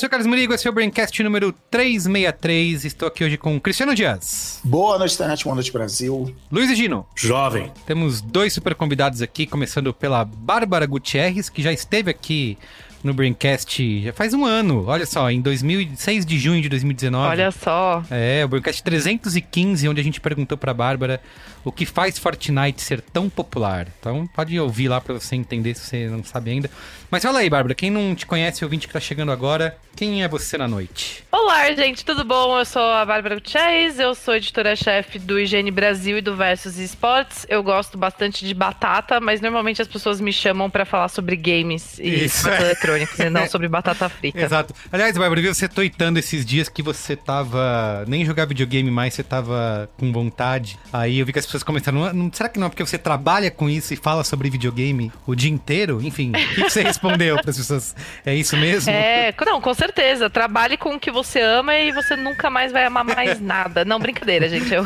eu sou o Carlos Murigo, esse é o Braincast número 363. Estou aqui hoje com Cristiano Dias, Boa noite, internet, boa noite, Brasil. Luiz e Gino. Jovem. Temos dois super convidados aqui, começando pela Bárbara Gutierrez, que já esteve aqui no Braincast já faz um ano. Olha só, em 2006 de junho de 2019. Olha só. É, o Braincast 315, onde a gente perguntou pra Bárbara o que faz Fortnite ser tão popular. Então pode ouvir lá pra você entender se você não sabe ainda. Mas fala aí, Bárbara, quem não te conhece, ouvinte que tá chegando agora, quem é você na noite? Olá, gente, tudo bom? Eu sou a Bárbara Gutierrez, eu sou editora-chefe do Higiene Brasil e do Versus Esportes. Eu gosto bastante de batata, mas normalmente as pessoas me chamam pra falar sobre games e Isso. eletrônicos, e não sobre batata frita. Exato. Aliás, Bárbara, eu vi você tweetando esses dias que você tava. Nem jogar videogame mais, você tava com vontade. Aí eu vi que as pessoas começaram. "Não- não- será que não é porque você trabalha com isso e fala sobre videogame o dia inteiro? Enfim, o que que você respondeu para as pessoas? É isso mesmo? É, não, com certeza. Trabalhe com o que você ama e você nunca mais vai amar mais nada. Não, brincadeira, gente. Eu...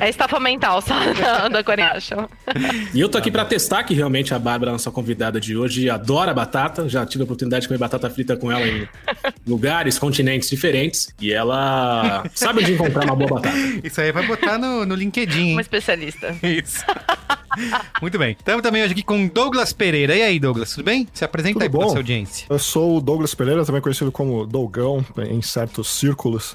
É estafa mental só da, da Coreacha. E eu tô aqui pra testar que realmente a Bárbara, nossa convidada de hoje, adora batata. Já tive a oportunidade de comer batata frita com ela em lugares, continentes diferentes. E ela sabe onde encontrar uma boa batata. Isso aí vai botar no, no LinkedIn, hein? Uma especialista. Isso. Muito bem. Estamos também hoje aqui com Douglas Pereira. E aí, Douglas, tudo bem? Se apresenta Tudo aí para nossa audiência. Eu sou o Douglas Pereira, também conhecido como Dougão em certos círculos.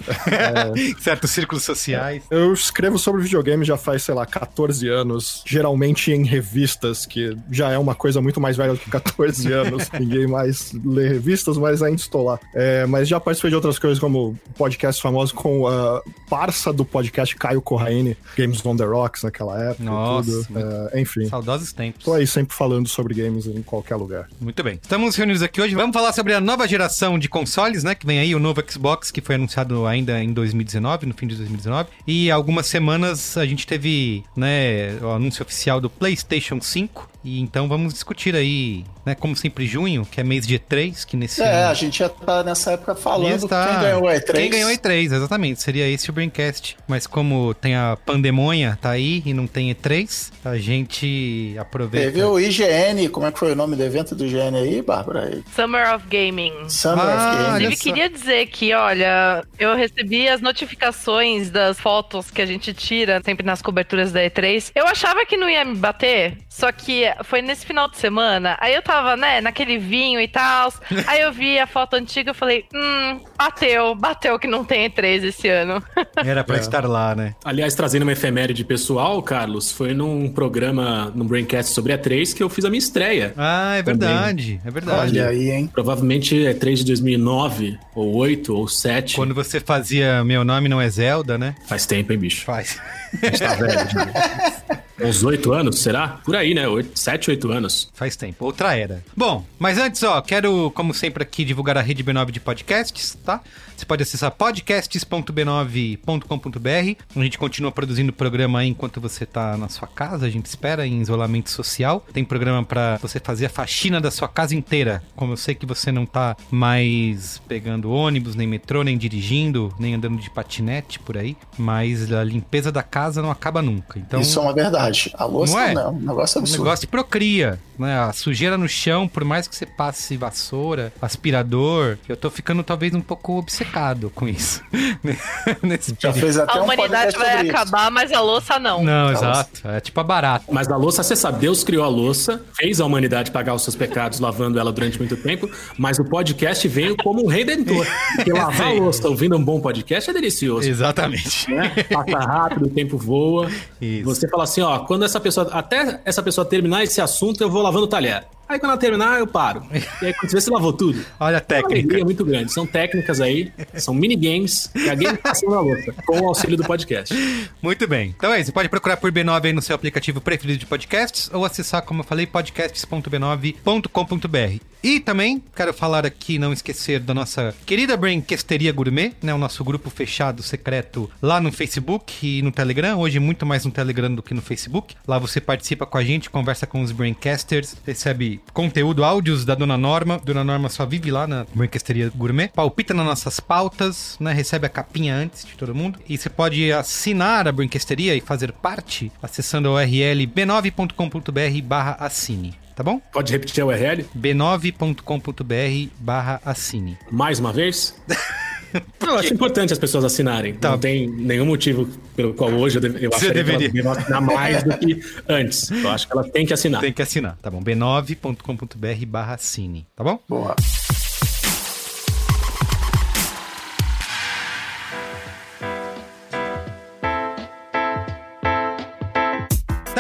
Certos círculos sociais. Eu escrevo sobre videogame já faz, sei lá, 14 anos, geralmente em revistas, que já é uma coisa muito mais velha do que 14 anos. Ninguém mais lê revistas, mas ainda estou lá. É, mas já participei de outras coisas, como podcast famoso com a parça do podcast Caio Corraine, Games on the Rocks naquela época. Nossa, É, enfim, Saudosos tempos. tô aí sempre falando sobre games em qualquer lugar. Muito bem. Estamos reunidos aqui hoje. Vamos falar sobre a nova geração de consoles, né? Que vem aí, o novo Xbox, que foi anunciado ainda em 2019, no fim de 2019. E algumas semanas a gente teve, né, o anúncio oficial do PlayStation 5. E então vamos discutir aí, né, como sempre, junho, que é mês de E3, que nesse É, ano- a gente já tá nessa época falando Está- quem ganhou o E3. Quem ganhou o E3, exatamente. Seria esse o Braincast. Mas como tem a pandemonha, tá aí, e não tem E3, a gente aproveita. Teve o IGN, como é que foi o nome do evento do IGN aí, Bárbara? Summer of Gaming. Summer Ah, of Games. olha Inclusive, queria dizer que, olha, eu recebi as notificações das fotos que a gente tira sempre nas coberturas da E3. Eu achava que não ia me bater, só que foi nesse final de semana. Aí eu tava, né, naquele vinho e tal. Aí eu vi a foto antiga e falei, hum, bateu, bateu que não tem E3 esse ano. Era pra É. estar lá, né? Aliás, trazendo uma efeméride pessoal, Carlos, foi num programa, num Braincast sobre a 3 que eu fiz a minha estreia. Ah, é Também. verdade. É verdade. Olha aí, hein? Provavelmente é 3 de 2009, ou 8, ou 7. Quando você fazia Meu Nome Não é Zelda, né? Faz tempo, hein, bicho? Faz. A gente tá velho já. Uns 8 anos, será? Por aí, né? 8, 7, 8 anos. Faz tempo. Outra era. Bom, mas antes, ó, quero, como sempre, aqui divulgar a rede B9 de podcasts, tá? Você pode acessar podcasts.b9.com.br. A gente continua produzindo programa aí enquanto você tá na sua casa. A gente espera em isolamento social. Tem programa pra você fazer a faxina da sua casa inteira. Como eu sei que você não tá mais pegando ônibus, nem metrô, nem dirigindo, nem andando de patinete por aí. Mas a limpeza da casa não acaba nunca. Então, Isso é uma verdade. A louça Não não, é? um negócio o absurdo. negócio procria, né? A sujeira no chão, por mais que você passe vassoura, aspirador, eu tô ficando talvez um pouco obcecado com isso. Nesse Já período. fez até A um humanidade vai sobre isso. acabar, mas a louça não. Não, Nossa. exato. É tipo a barata. Mas da louça, você sabe, Deus criou a louça, fez a humanidade pagar os seus pecados lavando ela durante muito tempo, mas o podcast veio como um redentor. Porque lavar a louça ouvindo um bom podcast é delicioso. Exatamente. Né? Passa rápido, o tempo voa. Isso. Você fala assim, ó, quando essa pessoa, até essa pessoa terminar esse assunto, eu vou lavando o talher. Aí quando ela terminar, eu paro. E aí quando você vê, você lavou tudo. Olha a É técnica. alegria muito grande. São técnicas aí, são minigames que a gamificação da louça, com o auxílio do podcast. Muito bem. Então é isso. Você pode procurar por B9 aí no seu aplicativo preferido de podcasts ou acessar, como eu falei, podcasts.b9.com.br. E também quero falar aqui, não esquecer da nossa querida Braincasteria Gourmet, né? O nosso grupo fechado, secreto, lá no Facebook e no Telegram. Hoje muito mais no Telegram do que no Facebook. Lá você participa com a gente, conversa com os Braincasters, recebe conteúdo, áudios da Dona Norma. Dona Norma só vive lá na Braincasteria Gourmet. Palpita nas nossas pautas, né? Recebe a capinha antes de todo mundo. E você pode assinar a Braincasteria e fazer parte acessando a URL b9.com.br barra assine. Tá bom? Pode repetir a URL b9.com.br barra assine. mais uma vez? Eu acho importante as pessoas assinarem. Tá. Não tem nenhum motivo pelo qual hoje eu, deve, eu Você acharia que elas deveria. assinar mais do que antes. Eu acho que elas têm que assinar. Tem que assinar, tá bom? b9.com.br barra assine, tá bom? Boa.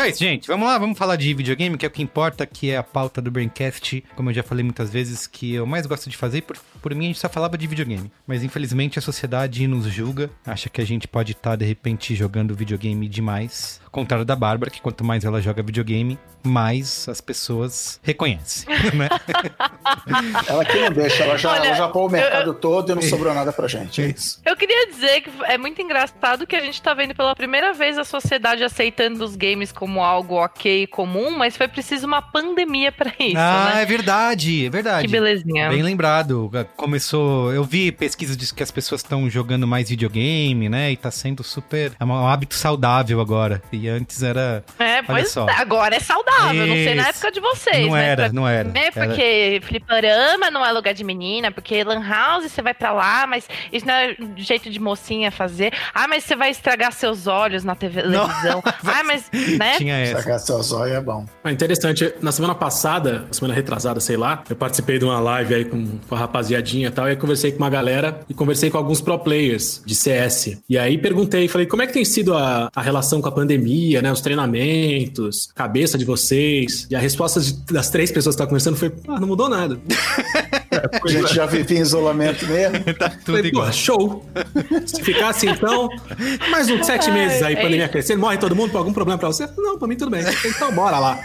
Isso, gente. Vamos lá, vamos falar de videogame, que é o que importa, que é a pauta do Braincast. Como eu já falei muitas vezes, que eu mais gosto de fazer. Por, por mim, a gente só falava de videogame. Mas infelizmente a sociedade nos julga, acha que a gente pode estar, de repente, jogando videogame demais. Contrário da Bárbara, que quanto mais ela joga videogame, mais as pessoas reconhecem, né? Ela que não deixa, ela já, Olha, ela já pôs o mercado todo e não sobrou nada pra gente. É isso. Eu queria dizer que é muito engraçado que a gente tá vendo pela primeira vez a sociedade aceitando os games como algo ok e comum, mas foi preciso uma pandemia pra isso, ah, né? é verdade, é verdade. Que belezinha. Bem lembrado. Começou. Eu vi pesquisas de que as pessoas estão jogando mais videogame, né? E tá sendo super. É um hábito saudável agora. E antes era. É, pois só. é, agora é saudável. Não sei na Isso. época de vocês, Não era, Pra- não era. É porque fliperama não é lugar de menina, porque lan house você vai pra lá, mas isso não é jeito de mocinha fazer. Ah, mas você vai estragar seus olhos na TV televisão. ah, mas, né? Tinha essa. Sacar seu zóio é bom. Ah, interessante. Na semana passada, semana retrasada, sei lá, eu participei de uma live aí com, com a rapaziadinha e tal, e aí conversei com uma galera e conversei com alguns pro players de CS. E aí perguntei, falei, como é que tem sido a, a relação com a pandemia, né? Os treinamentos, cabeça de vocês. E a resposta de- das três pessoas que estavam conversando foi, ah, não mudou nada. A gente já vivia em isolamento mesmo. Tá tudo Falei, igual. show. Se ficar assim, então, mais uns sete Ai, meses aí, é pandemia isso. crescendo, morre todo mundo por algum problema pra você? Não, pra mim tudo bem. Então bora lá.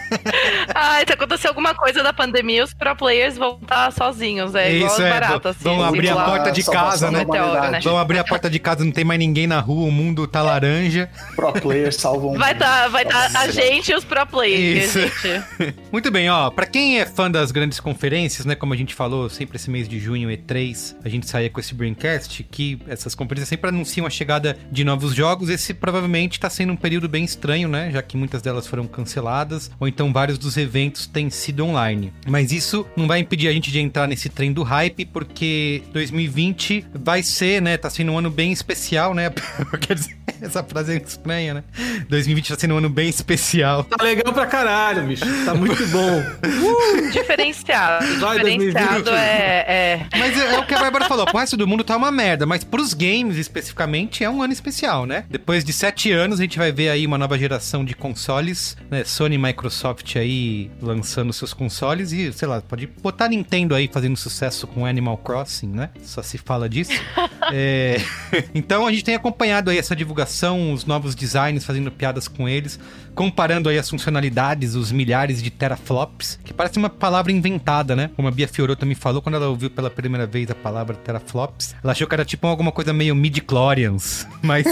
Ah, se acontecer alguma coisa da pandemia, os pro players vão estar sozinhos. É igual Isso as é. baratas. vão assim, abrir a porta de casa, né? Meteoro, né? Vão abrir a porta de casa, não tem mais ninguém na rua, o mundo tá laranja. Pro players salvam. Vai estar vai tá a gente e os pro players, Isso. gente. Muito bem, ó. Pra quem é fã das grandes conferências, né? Como a gente falou, sempre esse mês de junho, E3, a gente saía com esse Braincast, que essas conferências sempre anunciam a chegada de novos jogos. Esse provavelmente tá sendo um período bem estranho, né? Já que muitas delas foram canceladas, ou então vários dos eventos têm sido online. Mas isso não vai impedir a gente de entrar nesse trem do hype, porque 2020 vai ser, né? Tá sendo um ano bem especial, né? Quer dizer, essa frase é estranha, né? 2020 tá sendo um ano bem especial. Tá legal pra caralho, bicho. Tá muito bom. Diferenciado. Vai, Diferenciado 2020. é, é. Mas é, é o que a Bárbara falou, pro resto do mundo tá uma merda, mas pros games especificamente é um ano especial, né? Depois de sete anos a gente vai ver aí uma nova geração de consoles, né? Sony e Microsoft aí lançando seus consoles e, sei lá, pode botar Nintendo aí fazendo sucesso com Animal Crossing, né? Só se fala disso. É, Então a gente tem acompanhado aí essa divulgação, os novos designs, fazendo piadas com eles, comparando aí as funcionalidades, os milhares de teraflops, que parece uma palavra inventada, né? Como a Bia Fiorotto me falou quando ela ouviu pela primeira vez a palavra teraflops, ela achou que era tipo alguma coisa meio midi-chlorians, mas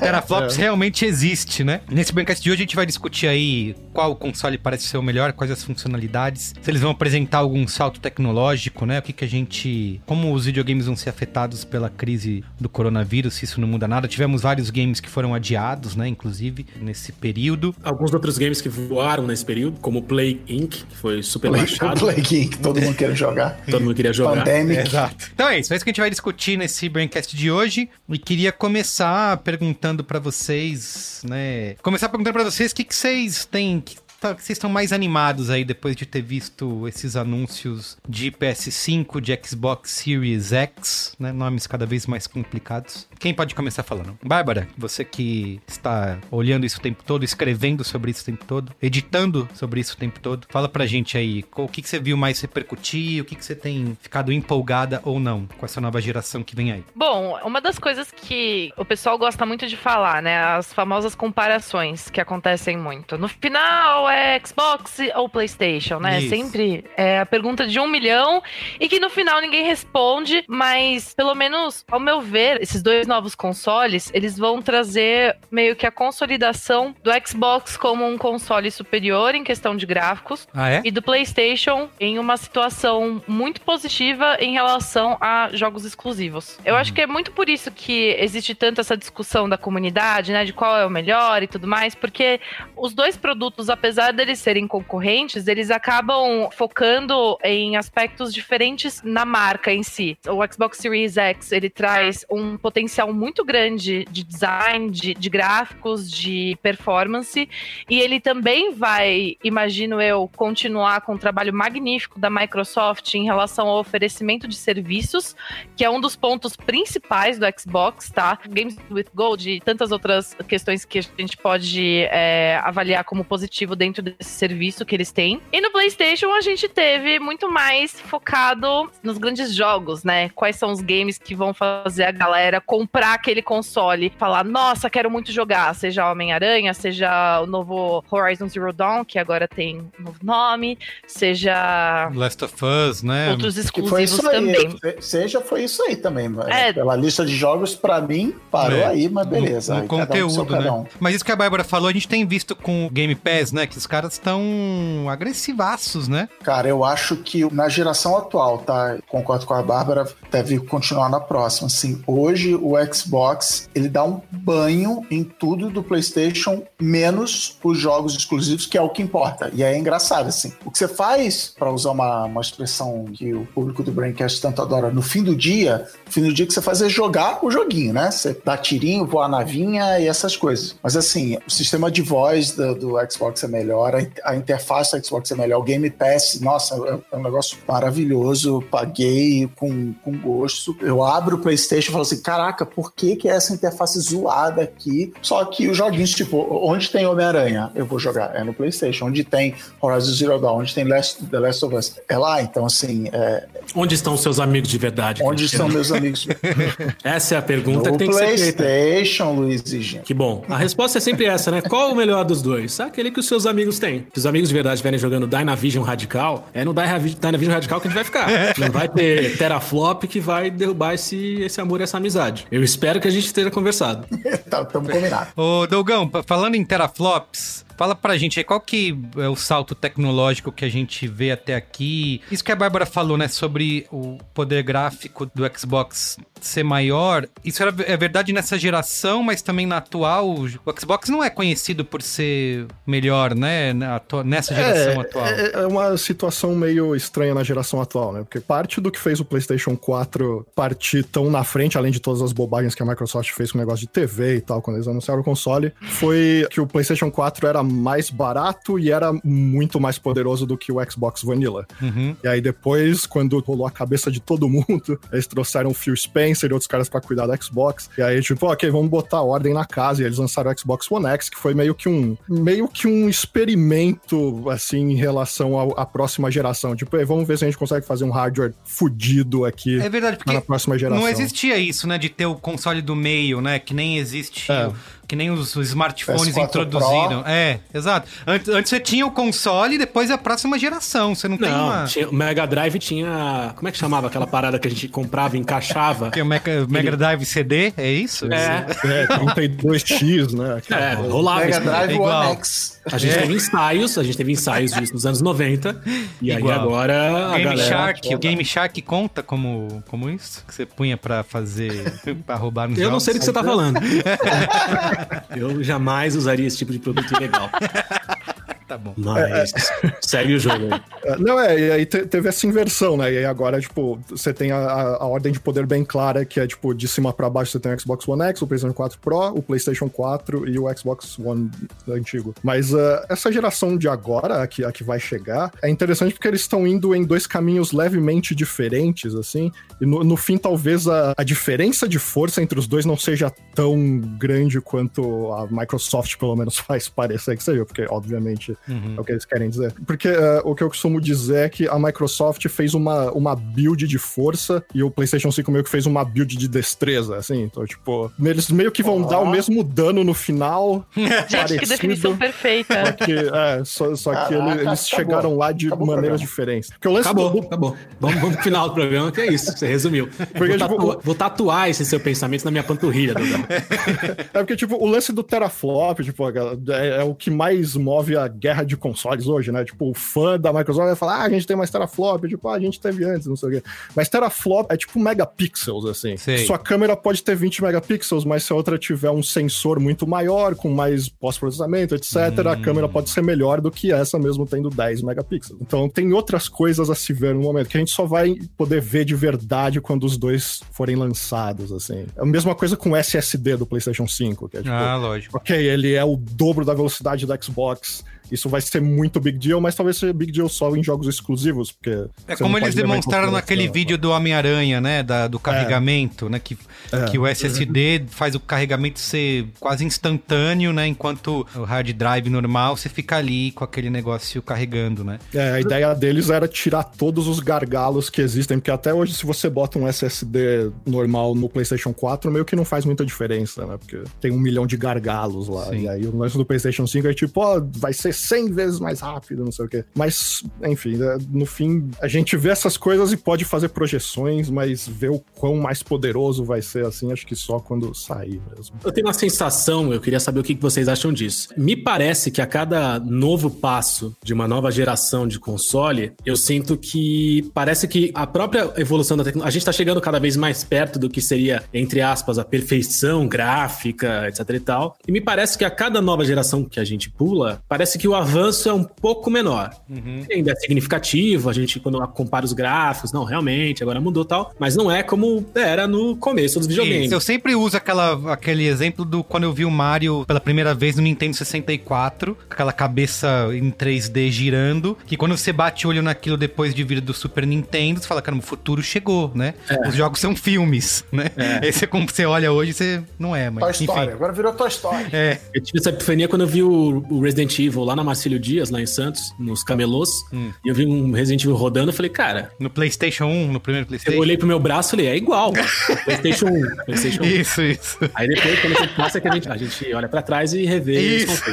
teraflops realmente existe, né? Nesse Braincast de hoje a gente vai discutir aí qual console parece ser o melhor, quais as funcionalidades, se eles vão apresentar algum salto tecnológico, né? O que que a gente... Como os videogames vão ser afetados pela crise do coronavírus, se isso não muda nada. Tivemos vários games que foram adiados, né? Inclusive, nesse período. Alguns outros games que voaram nesse período, como Play Inc., que foi super Play, baixado. Play que todo mundo quer jogar. Todo mundo queria jogar. Pandemic. Exato. Então é isso, é isso que a gente vai discutir nesse Braincast de hoje. E queria começar perguntando pra vocês, né? Começar perguntando pra vocês o que, que vocês têm. tá- que vocês estão mais animados aí depois de ter visto esses anúncios de PS5, de Xbox Series X, né? Nomes cada vez mais complicados. Quem pode começar falando? Bárbara, você que está olhando isso o tempo todo, escrevendo sobre isso o tempo todo, editando sobre isso o tempo todo, fala pra gente aí, o que, que você viu mais repercutir, o que, que você tem ficado empolgada ou não com essa nova geração que vem aí? Bom, uma das coisas que o pessoal gosta muito de falar, né? As famosas comparações que acontecem muito. No final é Xbox ou PlayStation, né? Isso. Sempre é a pergunta de um milhão e que no final ninguém responde, mas pelo menos, ao meu ver, esses dois novos consoles, eles vão trazer meio que a consolidação do Xbox como um console superior em questão de gráficos Ah, é? e do PlayStation em uma situação muito positiva em relação a jogos exclusivos. Eu acho que é muito por isso que existe tanto essa discussão da comunidade, né, de qual é o melhor e tudo mais, porque os dois produtos, apesar deles serem concorrentes, eles acabam focando em aspectos diferentes na marca em si. O Xbox Series X, ele traz um potencial muito grande de design, de, de gráficos, de performance, e ele também vai, imagino eu, continuar com um trabalho magnífico da Microsoft em relação ao oferecimento de serviços, que é um dos pontos principais do Xbox, tá? Games with Gold e tantas outras questões que a gente pode é, avaliar como positivo dentro desse serviço que eles têm. E no PlayStation a gente teve muito mais focado nos grandes jogos, né? Quais são os games que vão fazer a galera comprar aquele console, falar, nossa, quero muito jogar, seja Homem-Aranha, seja o novo Horizon Zero Dawn, que agora tem um novo nome, seja Last of Us, né? outros foi exclusivos também. Seja foi isso aí também. mano. É. Pela lista de jogos, pra mim, parou É. aí, mas beleza. No, no um seu conteúdo, né? um. Mas isso que a Bárbara falou, a gente tem visto com o Game Pass, né? Que os caras estão agressivaços, né? Cara, eu acho que na geração atual, tá? Concordo com a Bárbara, deve continuar na próxima. Assim, hoje o Xbox ele dá um banho em tudo do PlayStation, menos os jogos exclusivos, que é o que importa. E é engraçado, assim. O que você faz, para usar uma, uma expressão que o público do Braincast tanto adora, no fim do dia, no fim do dia que você faz é jogar o joguinho, né? Você dá tirinho, voa navinha e essas coisas. Mas assim, o sistema de voz do, do Xbox é melhor, a, a interface do Xbox é melhor, o Game Pass, nossa, é, é um negócio maravilhoso. Paguei com, com gosto. Eu abro o PlayStation e falo assim: caraca, por que, que é essa interface zoada aqui? Só que os joguinhos, tipo, onde tem Homem-Aranha, eu vou jogar. É no PlayStation. Onde tem Horizon Zero Dawn, onde tem Last, The Last of Us, é lá. Então, assim, é, Onde estão os seus amigos de verdade? onde Cristiano? estão meus amigos? Essa é a pergunta no que tem que ser feita. PlayStation, Luiz e Gino. Que bom. A resposta é sempre essa, né? Qual o melhor dos dois? Aquele que os seus amigos têm. Se os amigos de verdade estiverem jogando Dynavision Radical, é no Dynavi- Dynavision Radical que a gente vai ficar. Não vai ter teraflop que vai derrubar esse, esse amor e essa amizade. Eu espero que a gente esteja conversado. tá, tamo combinado. Ô, Dougão, pa- falando em teraflops, fala pra gente aí qual que é o salto tecnológico que a gente vê até aqui. Isso que a Bárbara falou, né, sobre o poder gráfico do Xbox ser maior. Isso era- é verdade nessa geração, mas também na atual. O Xbox não é conhecido por ser melhor, né, nessa geração atual. É, é uma situação meio estranha na geração atual, né? Porque parte do que fez o PlayStation 4 partir tão na frente, além de todas as bobagens que a Microsoft fez com o negócio de TV e tal, quando eles anunciaram o console, foi que o PlayStation 4 era mais barato e era muito mais poderoso do que o Xbox Vanilla. Uhum. E aí depois, quando rolou a cabeça de todo mundo, eles trouxeram o Phil Spencer e outros caras pra cuidar do Xbox. E aí, tipo, ok, vamos botar ordem na casa. E eles lançaram o Xbox One X, que foi meio que um meio que um experimento, assim, em relação à próxima geração. Tipo, "Ei, vamos ver se a gente consegue fazer um hardware fudido aqui É verdade, porque na próxima geração. não existia isso, né, de ter o console do meio, né, que nem existe, É. que nem os, smartphones PS4 introduziram. É, exato. Antes, antes você tinha o console e depois a próxima geração. Você não, tem Não, uma... tinha- o Mega Drive tinha. Como é que chamava aquela parada que a gente comprava e encaixava? Tem o Mega, Mega Drive CD, é isso? É, É, 32X, né? é, rolava Mega isso. Drive é igual. One X. A gente É. teve ensaios, a gente teve ensaios disso nos anos 90. E aí Igual. agora a Game galera. Shark, o Game Shark conta como, como isso? Que você punha pra fazer, pra roubar nos Eu não sei do que você tá falando. Eu jamais usaria esse tipo de produto ilegal. Tá bom. Mas segue o jogo aí. É, Não, é, e aí te- teve essa inversão, né? E aí agora, tipo, você tem a, a- ordem de poder bem clara, que é, tipo, de cima pra baixo você tem o Xbox One X, o PlayStation 4 Pro, o PlayStation 4 e o Xbox One antigo. Mas ah, essa geração de agora, a que, a que vai chegar, é interessante porque eles estão indo em dois caminhos levemente diferentes, assim, e no, no fim talvez a, a diferença de força entre os dois não seja tão grande quanto a Microsoft, pelo menos, faz parecer que seja, porque, obviamente, é o que eles querem dizer. Porque eh, o que eu costumo dizer é que a Microsoft fez uma, uma build de força e o PlayStation 5 meio que fez uma build de destreza, assim. Então, tipo, eles meio que vão Ó. dar o mesmo dano no final. Gente, que definição Só perfeita. que, é, só, só que eles acabou. chegaram lá de Acabou maneiras diferentes. Porque o lance Acabou, do, acabou. Vamos, vamos pro final do programa, que é isso. Você resumiu. vou, tipo, vou tatuar esse seu pensamento na minha panturrilha. É porque, tipo, o lance do teraflop, tipo, é, é o que mais move a guerra de consoles hoje, né? Tipo, o fã da Microsoft vai falar, ah, a gente tem mais teraflop, tipo, ah, a gente teve antes, não sei o quê. Mas teraflop é tipo megapixels, assim. Sei. Sua câmera pode ter 20 megapixels, mas se a outra tiver um sensor muito maior, com mais pós-processamento, etc., a câmera pode ser melhor do que essa mesmo tendo 10 megapixels. Então, tem outras coisas a se ver no momento, que a gente só vai poder ver de verdade quando os dois forem lançados, assim. É a mesma coisa com o SSD do PlayStation 5, que é tipo, Ah, lógico. ok, ele é o dobro da velocidade do Xbox. Isso vai ser muito big deal, mas talvez seja big deal só em jogos exclusivos, porque. É como eles demonstraram naquele vídeo do Homem-Aranha, né? Da, do carregamento, né? Que, É. que o SSD faz o carregamento ser quase instantâneo, né? Enquanto o hard drive normal, você fica ali com aquele negócio carregando, né? É, a ideia deles era tirar todos os gargalos que existem, porque até hoje, se você bota um SSD normal no PlayStation 4, meio que não faz muita diferença, né? Porque tem um milhão de gargalos lá. Sim. E aí o lance do PlayStation 5 é tipo, ó, vai ser 100 vezes mais rápido, não sei o quê. Mas, enfim, né, no fim, a gente vê essas coisas e pode fazer projeções, mas ver o quão mais poderoso vai ser assim, acho que só quando sair mesmo. Eu tenho uma sensação, eu queria saber o que vocês acham disso. Me parece que a cada novo passo de uma nova geração de console, eu sinto que parece que a própria evolução da tecnologia. A gente tá chegando cada vez mais perto do que seria, entre aspas, a perfeição gráfica, etc e tal. E me parece que a cada nova geração que a gente pula, parece que o avanço é um pouco menor. Ainda é significativo, a gente, quando compara os gráficos, não, realmente, agora mudou tal, mas não é como era no começo dos videogames. Isso, eu sempre uso aquela, aquele exemplo do quando eu vi o Mario pela primeira vez no Nintendo 64, com aquela cabeça em 3D girando, que quando você bate o olho naquilo depois de vir do Super Nintendo, você fala, cara, o futuro chegou, né? Os jogos são filmes, né? Aí você, como você olha hoje, você não é, mas Toy enfim. Story. Agora virou Toy Story. É, Eu tive essa epifania quando eu vi o, o Resident Evil lá na Marcílio Dias, lá em Santos, nos camelôs. E eu vi um Resident Evil rodando, eu falei, cara, no PlayStation 1, no primeiro eu PlayStation. olhei pro meu braço e falei, é igual. PlayStation 1, PlayStation 1. Isso, isso. Aí depois, quando a gente passa, é que a gente, a gente olha pra trás e revê Isso.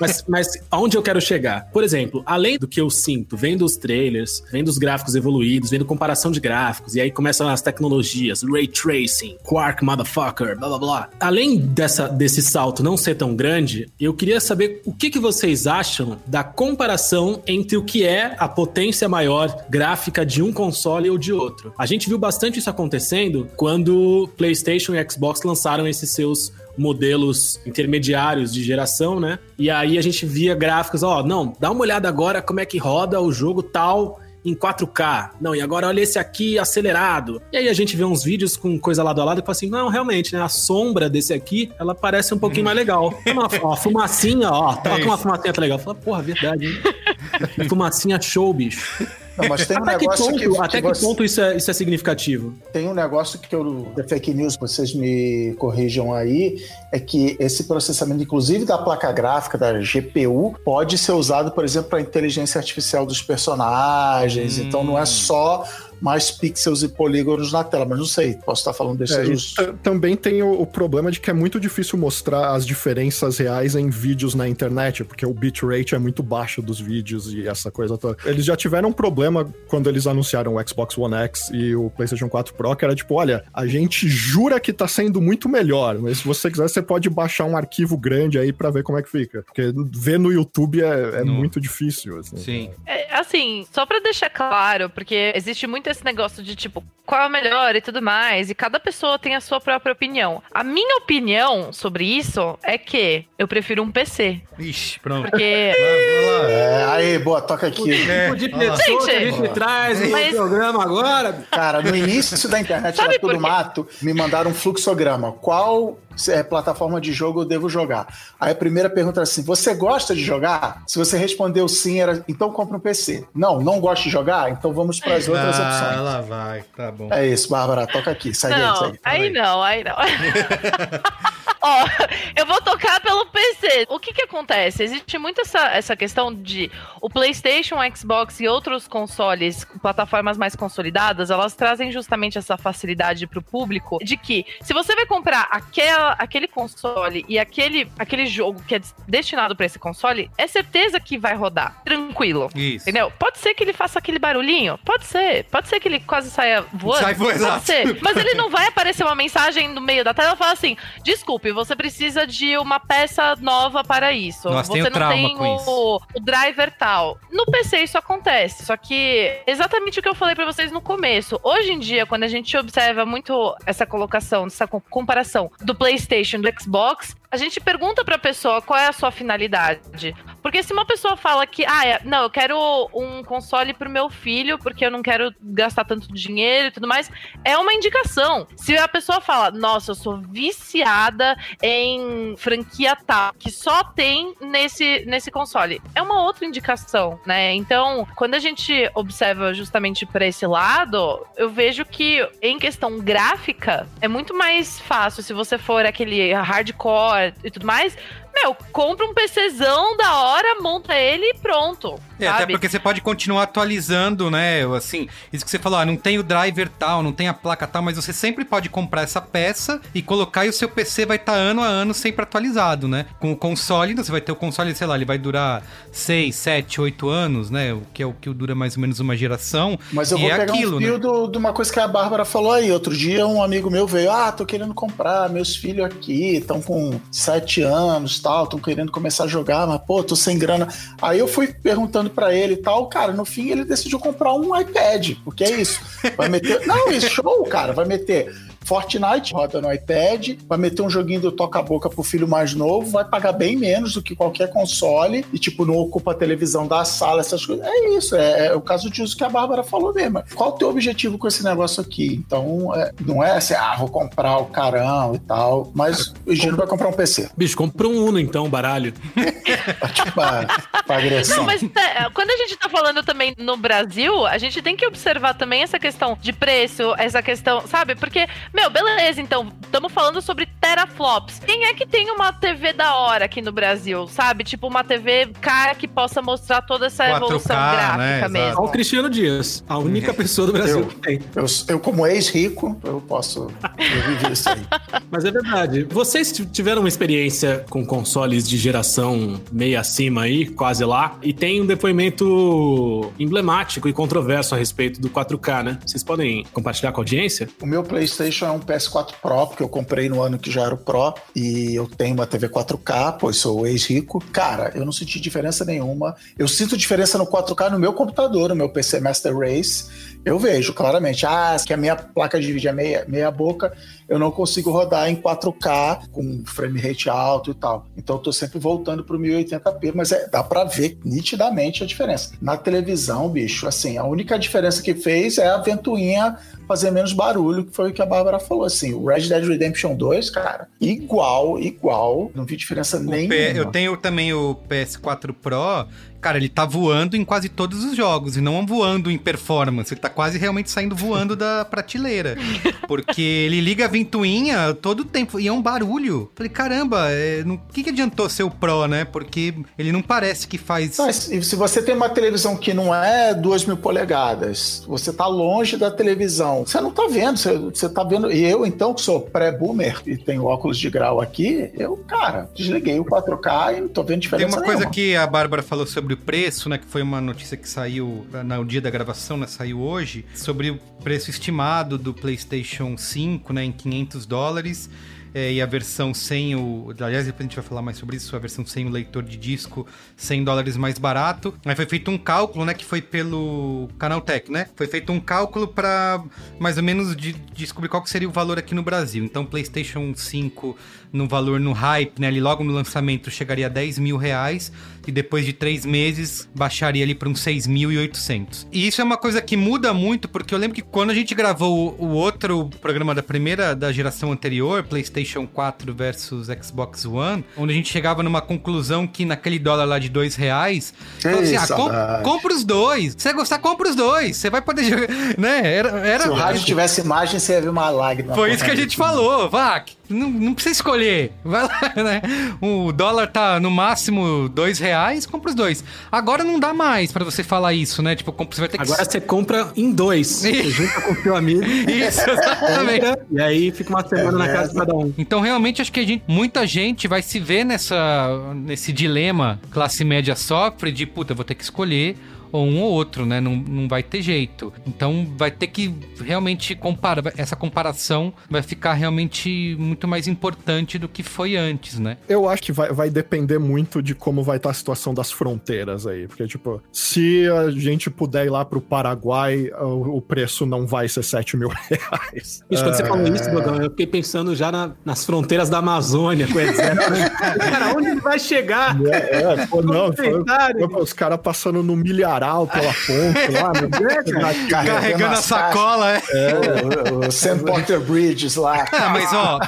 Mas, mas aonde eu quero chegar? Por exemplo, além do que eu sinto, vendo os trailers, vendo os gráficos evoluídos, vendo comparação de gráficos, e aí começam as tecnologias, ray tracing, quark motherfucker, blá blá blá. Além dessa, desse salto não ser tão grande, eu queria saber o que, que vocês acham da comparação entre o que é a potência maior gráfica de um console ou de outro. A gente viu bastante isso acontecendo quando PlayStation e Xbox lançaram esses seus modelos intermediários de geração, né? E aí a gente via gráficos, ó, não, dá uma olhada agora como é que roda o jogo tal em 4K. Não, e agora olha esse aqui acelerado. E aí a gente vê uns vídeos com coisa lado a lado e fala assim, não, realmente, né? A sombra desse aqui, ela parece um pouquinho mais legal. Uma, ó, fumacinha, ó, tá É com uma fumacinha tá legal. Fala, porra, verdade, hein? fumacinha show, bicho. Não, mas tem um Até que negócio ponto, que, até que que você- ponto isso, é, isso é significativo? Tem um negócio que eu. Da fake news, vocês me corrijam aí, é que esse processamento, inclusive da placa gráfica, da GPU, pode ser usado, por exemplo, para inteligência artificial dos personagens. Hum. Então não é só mais pixels e polígonos na tela, mas não sei, posso estar falando É, e t- também tem o, o problema de que é muito difícil mostrar as diferenças reais em vídeos na internet, porque o bitrate é muito baixo dos vídeos e essa coisa toda. Eles já tiveram um problema quando eles anunciaram o Xbox One X e o PlayStation 4 Pro, que era tipo, olha, a gente jura que tá sendo muito melhor, mas se você quiser, você pode baixar um arquivo grande aí pra ver como é que fica. Porque ver no YouTube é, é No- muito difícil, assim. Sim. É, assim, só pra deixar claro, porque existe muita esse negócio de tipo, qual é o melhor e tudo mais, e cada pessoa tem a sua própria opinião. A minha opinião sobre isso é que eu prefiro um PC. Ixi, pronto. Porque. É, aí, boa, toca aqui. É, tipo de pessoa que a Gente, gente traz no mas- programa agora. Cara, no início da internet Sabe era tudo mato, me mandaram um fluxograma. Qual é, plataforma de jogo eu devo jogar? Aí a primeira pergunta era assim: você gosta de jogar? Se você respondeu sim, era então compra um PC. Não, não gosta de jogar? Então vamos para as outras Ah, opções. lá vai, tá bom. É isso, Bárbara, toca aqui. Segue aí, Não, segue. aí aí. não, aí não. Ó, eu vou tocar pelo PC. O que que acontece? Existe muito essa, essa questão de o PlayStation, o Xbox e outros consoles, plataformas mais consolidadas, elas trazem justamente essa facilidade pro público de que se você vai comprar aquela, aquele console e aquele, aquele jogo que é destinado para esse console, é certeza que vai rodar tranquilo. Isso. Entendeu? Pode ser que ele faça aquele barulhinho, pode ser. Pode ser que ele quase saia voando. Sai voando, pode ser. Mas ele não vai aparecer uma mensagem no meio da tela e falar assim: desculpe, você precisa de uma peça nova para isso. Nossa, você não tem o, o driver tal. No PC isso acontece. Só que exatamente o que eu falei pra vocês no começo. Hoje em dia, quando a gente observa muito essa colocação, essa co- comparação do PlayStation e do Xbox, a gente pergunta pra pessoa qual é a sua finalidade. Porque se uma pessoa fala que, ah, é- não, eu quero um console pro meu filho, porque eu não quero gastar tanto dinheiro e tudo mais, é uma indicação. Se a pessoa fala, nossa, eu sou viciada em franquia tal, que só tem nesse, nesse console, é uma outra indicação, né? Então, quando a gente observa justamente para esse lado, eu vejo que em questão gráfica é muito mais fácil se você for aquele hardcore e tudo mais. Meu, compra um PCzão da hora, monta ele e pronto. É, até sabe? porque você pode continuar atualizando, né? Assim, isso que você falou, ah, não tem o driver tal, não tem a placa tal, mas você sempre pode comprar essa peça e colocar e o seu PC vai estar ano a ano sempre atualizado, né? Com o console, você vai ter o console, sei lá, ele vai durar 6, 7, 8 anos, né? O que é o que dura mais ou menos uma geração. Mas eu e vou é pegar aquilo, um né? fio do- de uma coisa que a Bárbara falou aí. Outro dia um amigo meu veio, ah, tô querendo comprar, meus filhos aqui estão com sete anos tal, estão querendo começar a jogar, mas pô, tô sem grana. Aí eu fui perguntando pra ele e tal, cara, no fim ele decidiu comprar um iPad, porque é isso. Vai meter... Não, isso show, cara, vai meter... Fortnite roda no iPad, vai meter um joguinho do toca-boca pro filho mais novo, vai pagar bem menos do que qualquer console e, tipo, não ocupa a televisão da sala, essas coisas. É isso, é, é o caso de uso que a Bárbara falou mesmo. Qual o teu objetivo com esse negócio aqui? Então, é, não é assim, ah, vou comprar o carão e tal, mas o Gino vai comprar um PC. Bicho, compra um Uno então, baralho. Tipo, pra, pra agressão. Não, mas é, quando a gente tá falando também no Brasil, a gente tem que observar também essa questão de preço, essa questão, sabe? Porque, meu, beleza, então, estamos falando sobre teraflops. Quem é que tem uma TV da hora aqui no Brasil, sabe? Tipo, uma TV cara que possa mostrar toda essa 4K, evolução né? gráfica Exato. mesmo. Olha o Cristiano Dias, a única pessoa do Brasil Eu. que tem. Eu, eu, como ex-rico, eu posso vivi isso aí. Mas é verdade. Vocês tiveram uma experiência com consoles de geração meio acima aí, quase lá, e tem um depoimento emblemático e controverso a respeito do 4K, né? Vocês podem compartilhar com a audiência? O meu PlayStation é um PS4 Pro, porque eu comprei no ano que já era o Pro, e eu tenho uma TV 4K, pois sou ex-rico. Cara, eu não senti diferença nenhuma. Eu sinto diferença no 4K no meu computador, no meu PC Master Race. Eu vejo claramente, ah, que a minha placa de vídeo é meia, meia boca, eu não consigo rodar em 4K com frame rate alto e tal. Então eu tô sempre voltando pro 1080p, mas é, dá pra ver nitidamente a diferença. Na televisão, bicho, assim, a única diferença que fez é a ventoinha fazer menos barulho, que foi o que a Bárbara falou, assim, o Red Dead Redemption 2, cara, igual, igual, não vi diferença O nenhuma. P- eu tenho também o PS4 Pro. Cara, ele tá voando em quase todos os jogos e não voando em performance. Ele tá quase realmente saindo voando da prateleira. Porque ele liga a ventoinha todo o tempo e é um barulho. Falei, caramba, é, não- o que, que adiantou ser o Pro, né? Porque ele não parece que faz. Mas e se você tem uma televisão que não é 2 mil polegadas, você tá longe da televisão, você não tá vendo, você, você tá vendo. E eu, então, que sou pré-boomer e tenho óculos de grau aqui, eu, cara, desliguei o 4K e não tô vendo Tem diferença uma coisa nenhuma. que a Bárbara falou sobre o preço, né? Que foi uma notícia que saiu no dia da gravação, né? Saiu hoje, sobre o preço estimado do PlayStation 5, né? Em 500 dólares. é, e a versão sem o. Aliás, depois a gente vai falar mais sobre isso, a versão sem o leitor de disco, 100 dólares mais barato. Aí foi feito um cálculo, né, que foi pelo Canaltech, né? Foi feito um cálculo para mais ou menos de, descobrir qual que seria o valor aqui no Brasil. Então, PlayStation 5 no valor no hype, né? Ali logo no lançamento chegaria a 10 mil reais e depois de três meses baixaria ali para uns 6.800. E isso é uma coisa que muda muito, porque eu lembro que quando a gente gravou o, o outro programa da primeira da geração anterior, PlayStation 4 versus Xbox One, onde a gente chegava numa conclusão que naquele dólar lá de dois reais, assim, ah, com, compra os dois. Se você gostar, compra os dois. Você vai poder jogar, né? Era, era... Se o rádio tivesse imagem, você ia ver uma lágrima. Foi isso que a gente falou, Vac. Não, não precisa escolher. Vai lá, né? O dólar tá no máximo dois reais, compra os dois. Agora não dá mais para você falar isso, né? Tipo, você vai ter que. Agora você compra em dois. Você junta com o seu amigo. Isso, exatamente. e aí fica uma semana na casa de cada um. Então, realmente, acho que a gente, muita gente vai se ver nessa, nesse dilema classe média sofre de, puta, vou ter que escolher ou um ou outro, né? Não, não vai ter jeito. Então vai ter que realmente comparar. Essa comparação vai ficar realmente muito mais importante do que foi antes, né? Eu acho que vai, vai depender muito de como vai estar a situação das fronteiras aí. Porque, tipo, se a gente puder ir lá pro Paraguai, o, o preço não vai ser 7 mil reais. Isso, quando é... você falou isso, Dogão, eu fiquei pensando já na, nas fronteiras da Amazônia com o exército. cara, onde ele vai chegar? É, é pô, não, foi, foi, os caras passando no milhar varal pela ponte lá, né? Carregando a sacola, é. é o, o Sam Porter Bridges lá. Ah, mas ó,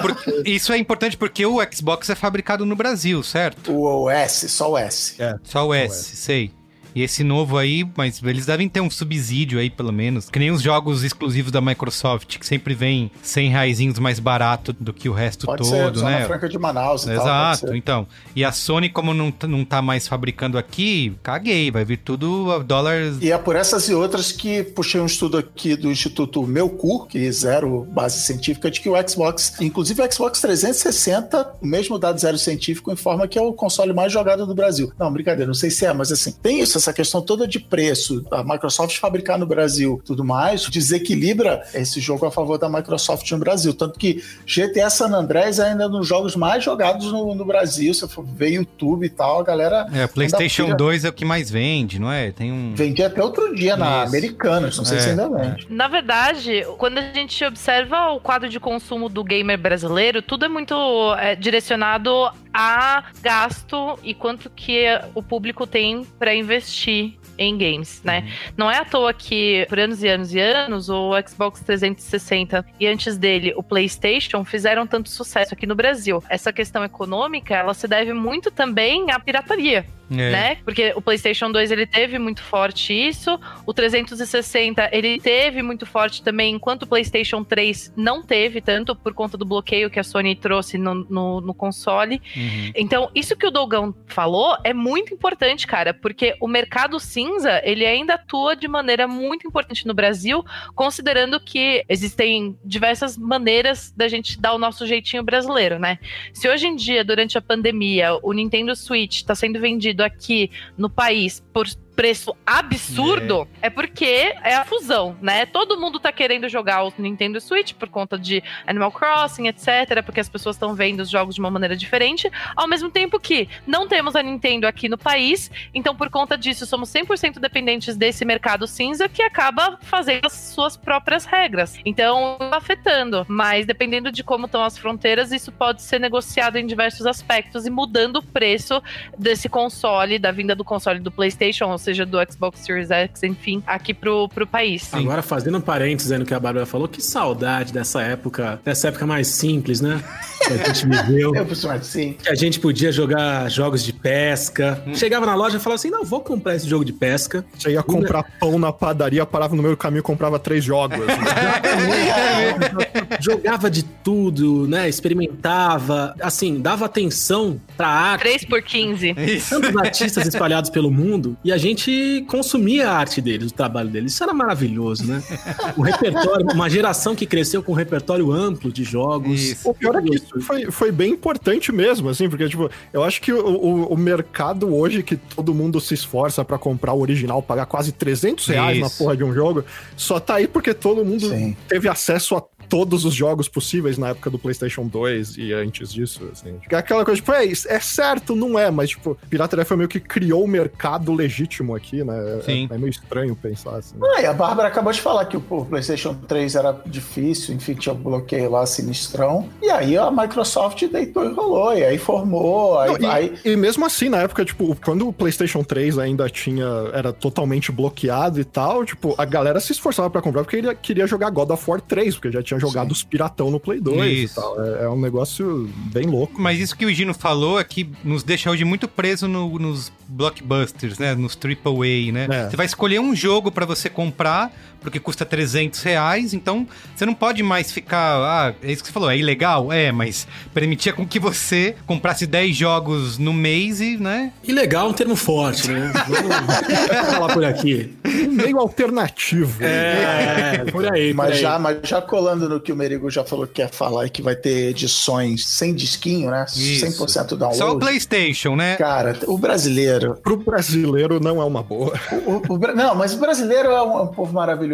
isso é importante porque o Xbox é fabricado no Brasil, certo? O S, só o S. É, só o S, S. sei. E esse novo aí, mas eles devem ter um subsídio aí, pelo menos. Que nem os jogos exclusivos da Microsoft, que sempre vem 100 reaisinhos mais barato do que o resto Pode todo, ser, né? Franca de Manaus e Exato, tal, então. E a Sony, como não, não tá mais fabricando aqui, caguei, vai vir tudo a dólares. E é por essas e outras que puxei um estudo aqui do Instituto Meu Cu, que zero base científica, de que o Xbox, inclusive o Xbox 360, o mesmo dado zero científico, informa que é o console mais jogado do Brasil. Não, brincadeira, não sei se é, mas assim, tem isso essa questão toda de preço, a Microsoft fabricar no Brasil tudo mais, desequilibra esse jogo a favor da Microsoft no Brasil. Tanto que GTA San Andreas é ainda nos jogos mais jogados no, no Brasil. Se for ver YouTube e tal, a galera. É, PlayStation 2 é o que mais vende, não é? Tem um. Vendi até outro dia na Americanas, não sei é, se ainda vende. Na verdade, quando a gente observa o quadro de consumo do gamer brasileiro, tudo é muito é, direcionado a gasto e quanto que o público tem para investir 西。Em games, né? Uhum. Não é à toa que por anos e anos e anos o Xbox 360 e antes dele o PlayStation fizeram tanto sucesso aqui no Brasil. Essa questão econômica, ela se deve muito também à pirataria. É. Né? Porque o PlayStation 2 ele teve muito forte isso, o 360 ele teve muito forte também, enquanto o PlayStation 3 não teve tanto por conta do bloqueio que a Sony trouxe no, no, no console. Uhum. Então, isso que o Dogão falou é muito importante, cara, porque o mercado cinza ele ainda atua de maneira muito importante no Brasil, considerando que existem diversas maneiras da gente dar o nosso jeitinho brasileiro, né? Se hoje em dia, durante a pandemia, o Nintendo Switch está sendo vendido aqui no país por preço absurdo, é. é. porque é a fusão, né? Todo mundo tá querendo jogar o Nintendo Switch por conta de Animal Crossing, etc, porque as pessoas estão vendo os jogos de uma maneira diferente, ao mesmo tempo que não temos a Nintendo aqui no país, então por conta disso somos 100% dependentes desse mercado cinza que acaba fazendo as suas próprias regras. Então, afetando, mas dependendo de como estão as fronteiras, isso pode ser negociado em diversos aspectos e mudando o preço desse console, da vinda do console do PlayStation, ou seja, do Xbox Series X, enfim, aqui pro, pro país. Sim. Agora, fazendo um parênteses aí no que a Bárbara falou, que saudade dessa época, dessa época mais simples, né? Que a gente viveu. Eu mais sim. Que a gente podia jogar jogos de pesca. Hum. Chegava na loja e falava assim: não, vou comprar esse jogo de pesca. Você ia comprar pão na padaria, parava no meio do caminho e comprava três jogos. Jogava de tudo, né? Experimentava, assim, dava atenção pra arte. 3 por 15. Tantos artistas espalhados pelo mundo. E a gente consumia a arte deles, o trabalho deles. Isso era maravilhoso, né? O repertório, uma geração que cresceu com um repertório amplo de jogos. Isso. O pior é que isso foi, foi bem importante mesmo, assim, porque, tipo, eu acho que o, o, o mercado hoje, que todo mundo se esforça para comprar o original, pagar quase 300 reais isso. na porra de um jogo, só tá aí porque todo mundo Sim. teve acesso a todos os jogos possíveis na época do PlayStation 2 e antes disso, assim. É aquela coisa, tipo, é, é certo, não é, mas, tipo, pirataria foi meio que criou o mercado legítimo aqui, né? É- Sim. É, meio estranho pensar assim. Ah, e a Bárbara acabou de falar que o PlayStation 3 era difícil, enfim, tinha um bloqueio lá sinistrão. E aí a Microsoft deitou e rolou, e aí formou, aí, Não, e, aí e mesmo assim, na época, tipo, quando o PlayStation 3 ainda tinha. era totalmente bloqueado e tal, tipo, a galera se esforçava pra comprar porque ele queria jogar God of War 3, porque já tinha jogado Sim. os piratão no Play 2 Isso. e tal. É, é um negócio bem louco. Mas isso que o Gino falou é que nos deixa hoje muito preso no- nos blockbusters, né? Nos AAA, né? É. Você vai escolher um jogo pra você comprar, porque custa 300 reais, então você não pode mais ficar... Ah, é isso que você falou, é ilegal? É, mas permitia com que você comprasse 10 jogos no mês e, né? Ilegal é um termo forte, né? Vamos falar por aqui. meio alternativo. É, por aí, por Mas aí. já, mas já colando no que o Merigo já falou que quer falar e que vai ter edições sem disquinho, né? Isso. 100% download. Só o PlayStation, né? Cara, o brasileiro. Pro brasileiro não é uma boa. o- o Bra- não, mas o brasileiro é um, é um povo maravilhoso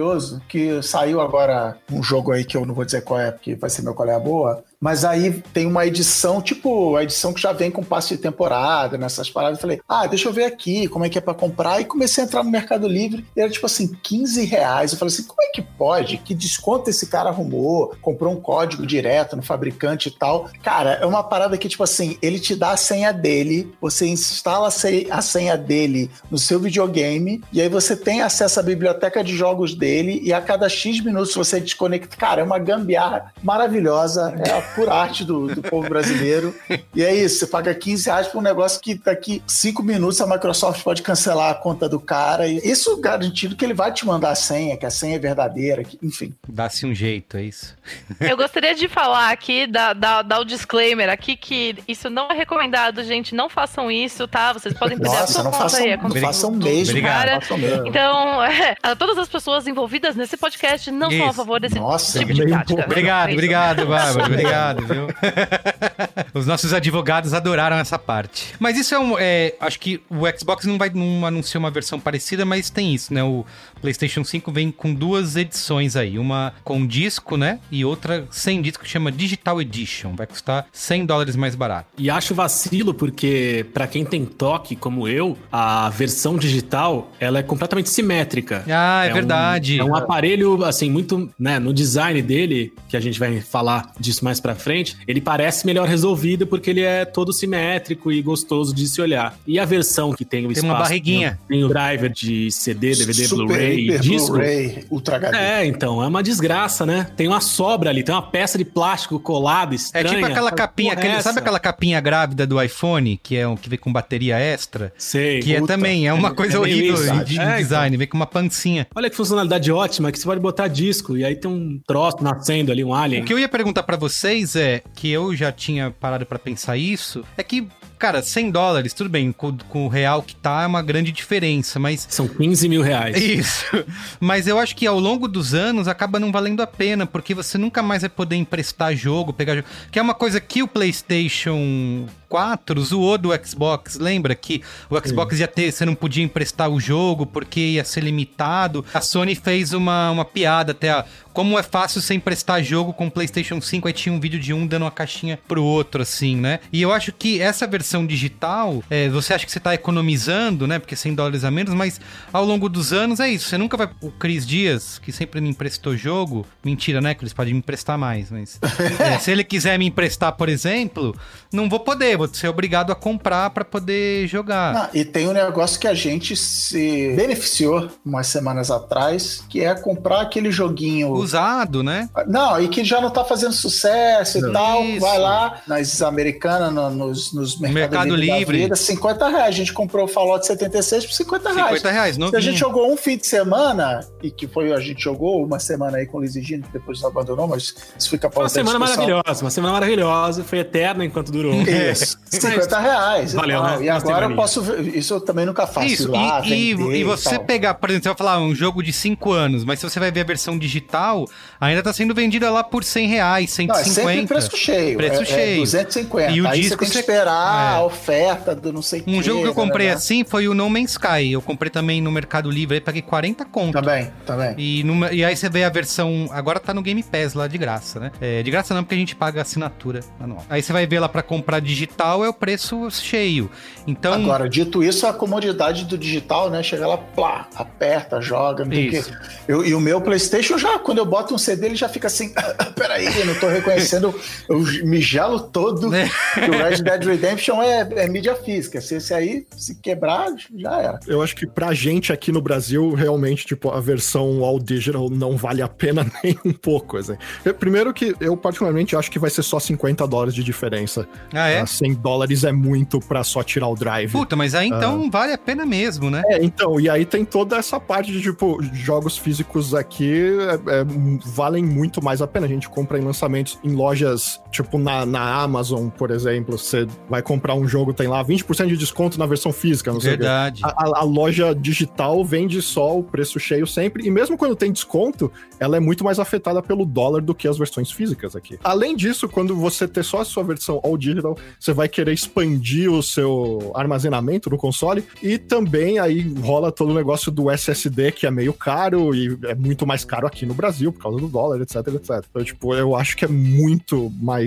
que saiu agora um jogo aí que eu não vou dizer qual é, porque vai ser meu qual é a boa. Mas aí tem uma edição, tipo, a edição que já vem com passe de temporada, nessas paradas. Eu falei, ah, deixa eu ver aqui como é que é pra comprar. E comecei a entrar no Mercado Livre. E era tipo assim, 15 reais. Eu falei assim, como é que pode? Que desconto esse cara arrumou? Comprou um código direto no fabricante e tal. Cara, é uma parada que, tipo assim, ele te dá a senha dele, você instala a senha dele no seu videogame, e aí você tem acesso à biblioteca de jogos dele, e a cada X minutos você desconecta. Cara, é uma gambiarra maravilhosa, é a pura arte do, do povo brasileiro. E é isso, você paga 15 reais por um negócio que daqui 5 minutos a Microsoft pode cancelar a conta do cara. E isso garantido que ele vai te mandar a senha, que a senha é verdadeira, que- enfim. Dá-se um jeito, é isso. Eu gostaria de falar aqui, dar, dar, dar o disclaimer aqui, que isso não é recomendado, gente. Não façam isso, tá? Vocês podem perder a Nossa, sua não conta façam, aí. a não conta façam mesmo. Obrigado. cara. Façam mesmo. Então, é, a todas as pessoas envolvidas nesse podcast não são a Isso. favor desse Nossa, tipo de prática. pouco. Obrigado, É isso. obrigado, Bárbara. Obrigado, viu? Os nossos advogados adoraram essa parte. Mas isso é um. é, acho que o Xbox não vai não anunciar uma versão parecida, mas tem isso, né? O PlayStation 5 vem com duas edições aí. Uma com disco, né? E outra sem disco, que chama Digital Edition. Vai custar 100 dólares mais barato. E acho vacilo porque, pra quem tem toque, como eu, a versão digital, ela é completamente simétrica. Ah, é, um- verdade. é um aparelho, assim, muito, né, no design dele, que a gente vai falar disso mais pra frente, ele parece melhor resolvido porque ele é todo simétrico e gostoso de se olhar. E a versão que tem o Tem espaço... uma barriguinha. Tem o driver de CD, DVD, Blu-ray, disco. Blu-ray, Ultra HD. É, então, é uma desgraça, né? Tem uma sobra ali, tem uma peça de plástico colada, É estranha. tipo aquela capinha, aquele- é sabe aquela capinha grávida do iPhone, que é um que vem com bateria extra? Sei. Que é Puta, também, é uma é- coisa é horrível isso, de? É, design, vem com uma pancinha. Olha que funcionalidade ótima, que você pode botar disco e aí tem um troço nascendo ali, um alien. O que eu ia perguntar pra vocês é que eu já tinha parado pra pensar isso, é que, cara, 100 dólares, tudo bem, com, com o real que tá é uma grande diferença, mas São 15 mil reais. isso. Mas eu acho que ao longo dos anos acaba não valendo a pena, porque você nunca mais vai poder emprestar jogo, pegar jogo. Que é uma coisa que o PlayStation 4 zoou do Xbox. Lembra que o Xbox ia ter, você não podia emprestar o jogo porque ia ser limitado. A Sony fez uma, uma piada até, ó, como é fácil você emprestar jogo com o PlayStation 5. Aí tinha um vídeo de um dando uma caixinha pro outro, assim, né? E eu acho que essa versão digital, é, você acha que você tá economizando, né? Porque 100 dólares a menos, mas ao longo dos anos é isso. Você nunca vai. O Cris Dias, que sempre me emprestou jogo. Mentira, né? Que eles podem me emprestar mais, mas. é, se ele quiser me emprestar, por exemplo, não vou poder. Vou ser obrigado a comprar pra poder jogar. Ah, e tem um negócio que a gente se beneficiou umas semanas atrás, que é comprar aquele joguinho. Usado, né? Não, e que já não tá fazendo sucesso e tal. Isso. Vai lá nas americanas, no- nos, nos Mercado, Mercado Livre. da Livre. vida, 50 reais. A gente comprou o Fallout 76 por 50 reais. 50 reais, Se a gente jogou um fim de semana, e que foi a gente jogou uma semana aí com o Liz Gino, que depois abandonou, mas isso fica para Uma semana discussão. maravilhosa, uma semana maravilhosa, foi eterna enquanto durou. Isso. 50 reais. Valeu, e, né? e agora eu posso ver. Isso eu também nunca faço. Isso, lá, e, e- e você tal. pegar, por exemplo, você vai falar um jogo de 5 anos, mas se você vai ver a versão digital, ainda tá sendo vendida lá por 100 reais, Não, é 150. sempre preço cheio. Preço é, cheio. É 250. E o Aí disco você tem que esperar é. a oferta do não sei o Um quê, jogo que eu comprei né, assim foi o No Man's Sky. Eu comprei também no Mercado Livre, aí paguei 40 conto. Também, também. E, numa- e aí você vê a versão. Agora tá no Game Pass lá de graça, né? É, de graça não, porque a gente paga assinatura anual. Aí você vai ver lá pra comprar digital, é o preço cheio. Então. Agora, dito isso, a comodidade do digital, né? Chega lá, plá, aperta, joga, não tem Isso. quê. Eu, e o meu PlayStation já, quando eu boto um CD, ele já fica assim: peraí, eu não tô reconhecendo, eu me gelo todo. né? que o Red Dead Redemption é, é mídia física. Se esse aí se quebrar, já era. Eu acho que pra gente aqui no Brasil, realmente, tipo, a versão all digital não vale a pena nem um pouco, assim. Primeiro que eu particularmente acho que vai ser só 50 dólares de diferença. Ah, é? Tá? 100 dólares é muito pra só tirar o drive. Puta, mas aí então vale a pena mesmo, né? É, então, e aí tem toda essa parte de, tipo, jogos físicos aqui é, é, valem muito mais a pena. A gente compra em lançamentos em lojas, tipo, na, na Amazon, por exemplo. Você vai comprar um jogo, tem lá 20% de desconto na versão física, não sei o quê. Verdade. A, a- a loja digital vende só o preço cheio sempre, e mesmo quando tem desconto, ela é muito mais afetada pelo dólar do que as versões físicas aqui. Além disso, quando você ter só a sua versão all digital, você vai querer expandir o seu armazenamento no console, e também aí rola todo o negócio do SSD, que é meio caro, e é muito mais caro aqui no Brasil, por causa do dólar, etc, etc. Então, tipo, eu acho que é muito mais.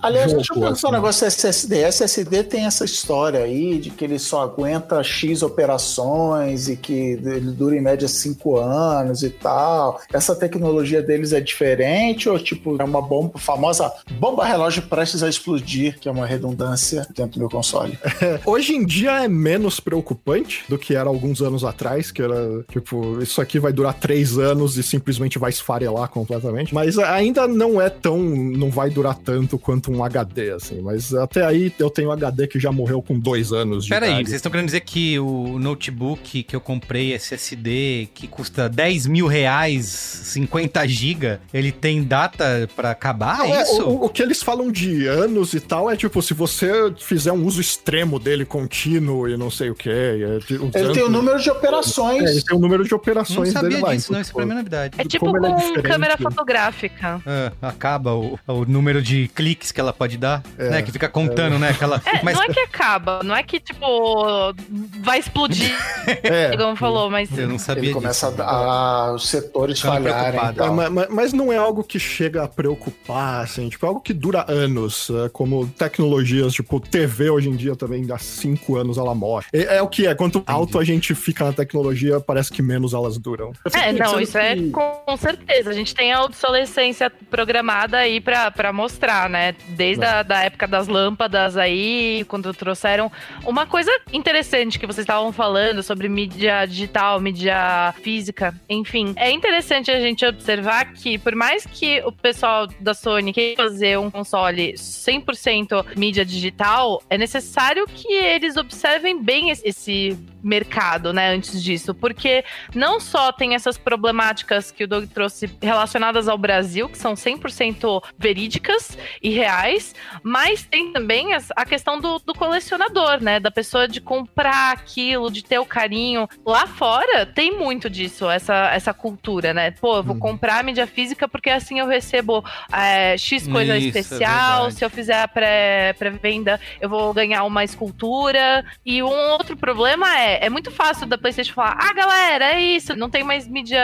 Aliás, jogo, deixa eu perguntar um assim. negócio SSD. SSD tem essa história aí de que ele só aguenta X operações e que ele dura em média 5 anos e tal. Essa tecnologia deles é diferente ou tipo é uma bomba, famosa bomba relógio prestes a explodir, que é uma redundância dentro do meu console? Hoje em dia é menos preocupante do que era alguns anos atrás, que era tipo, isso aqui vai durar três anos e simplesmente vai esfarelar completamente. Mas ainda não é tão. não vai durar tanto quanto um HD, assim. Mas até aí eu tenho HD que já morreu com dois anos de Pera aí, idade. vocês estão querendo dizer que o notebook que eu comprei, SSD, que custa 10 mil reais, 50 GB, ele tem data pra acabar? Não, é é, isso? o, o que eles falam de anos e tal é tipo, se você fizer um uso extremo dele contínuo e não sei o que. Ele tem o número de operações. É, ele tem o número de Não operações sabia dele lá. disso, então, não. Isso pra mim é novidade. É tipo é com diferente. câmera fotográfica. Ah, acaba o, o número de cliques que ela pode dar, É, né? Que fica contando, né? Aquela... É, Mas Não é que acaba, não é que, tipo, vai explodir, É, como falou, mas. eu não sabia Ele começa disso. a, os setores Ficando falharem. e tal. É, ma- ma- mas, não é algo que chega a preocupar, assim, tipo, é algo que dura anos, é, como tecnologias, tipo, TV hoje em dia também, há cinco anos ela morre. É, é o que é, quanto alto a gente fica na tecnologia, parece que menos elas duram. É, não, isso é que- com, com certeza. A gente tem a obsolescência programada aí pra, pra mostrar, né? Desde a da época das lâmpadas aí, quando trouxeram. Uma coisa interessante que vocês estavam falando sobre mídia digital, mídia física, enfim. É interessante a gente observar que, por mais que o pessoal da Sony queira fazer um console 100% mídia digital, é necessário que eles observem bem esse- esse mercado, né, antes disso, porque não só tem essas problemáticas que o Doug trouxe relacionadas ao Brasil, que são 100% verídicas e reais, mas tem também a questão do, do colecionador, né? Da pessoa de comprar aquilo, de ter o carinho. Lá fora tem muito disso, essa, essa cultura, né? Pô, eu vou Uhum. comprar mídia física porque assim eu recebo é, X coisa Isso, é especial, verdade. se eu fizer a pré- pré-venda, eu vou ganhar uma escultura. E um outro problema é, é muito fácil da PlayStation falar: ah, galera, é isso, não tem mais mídia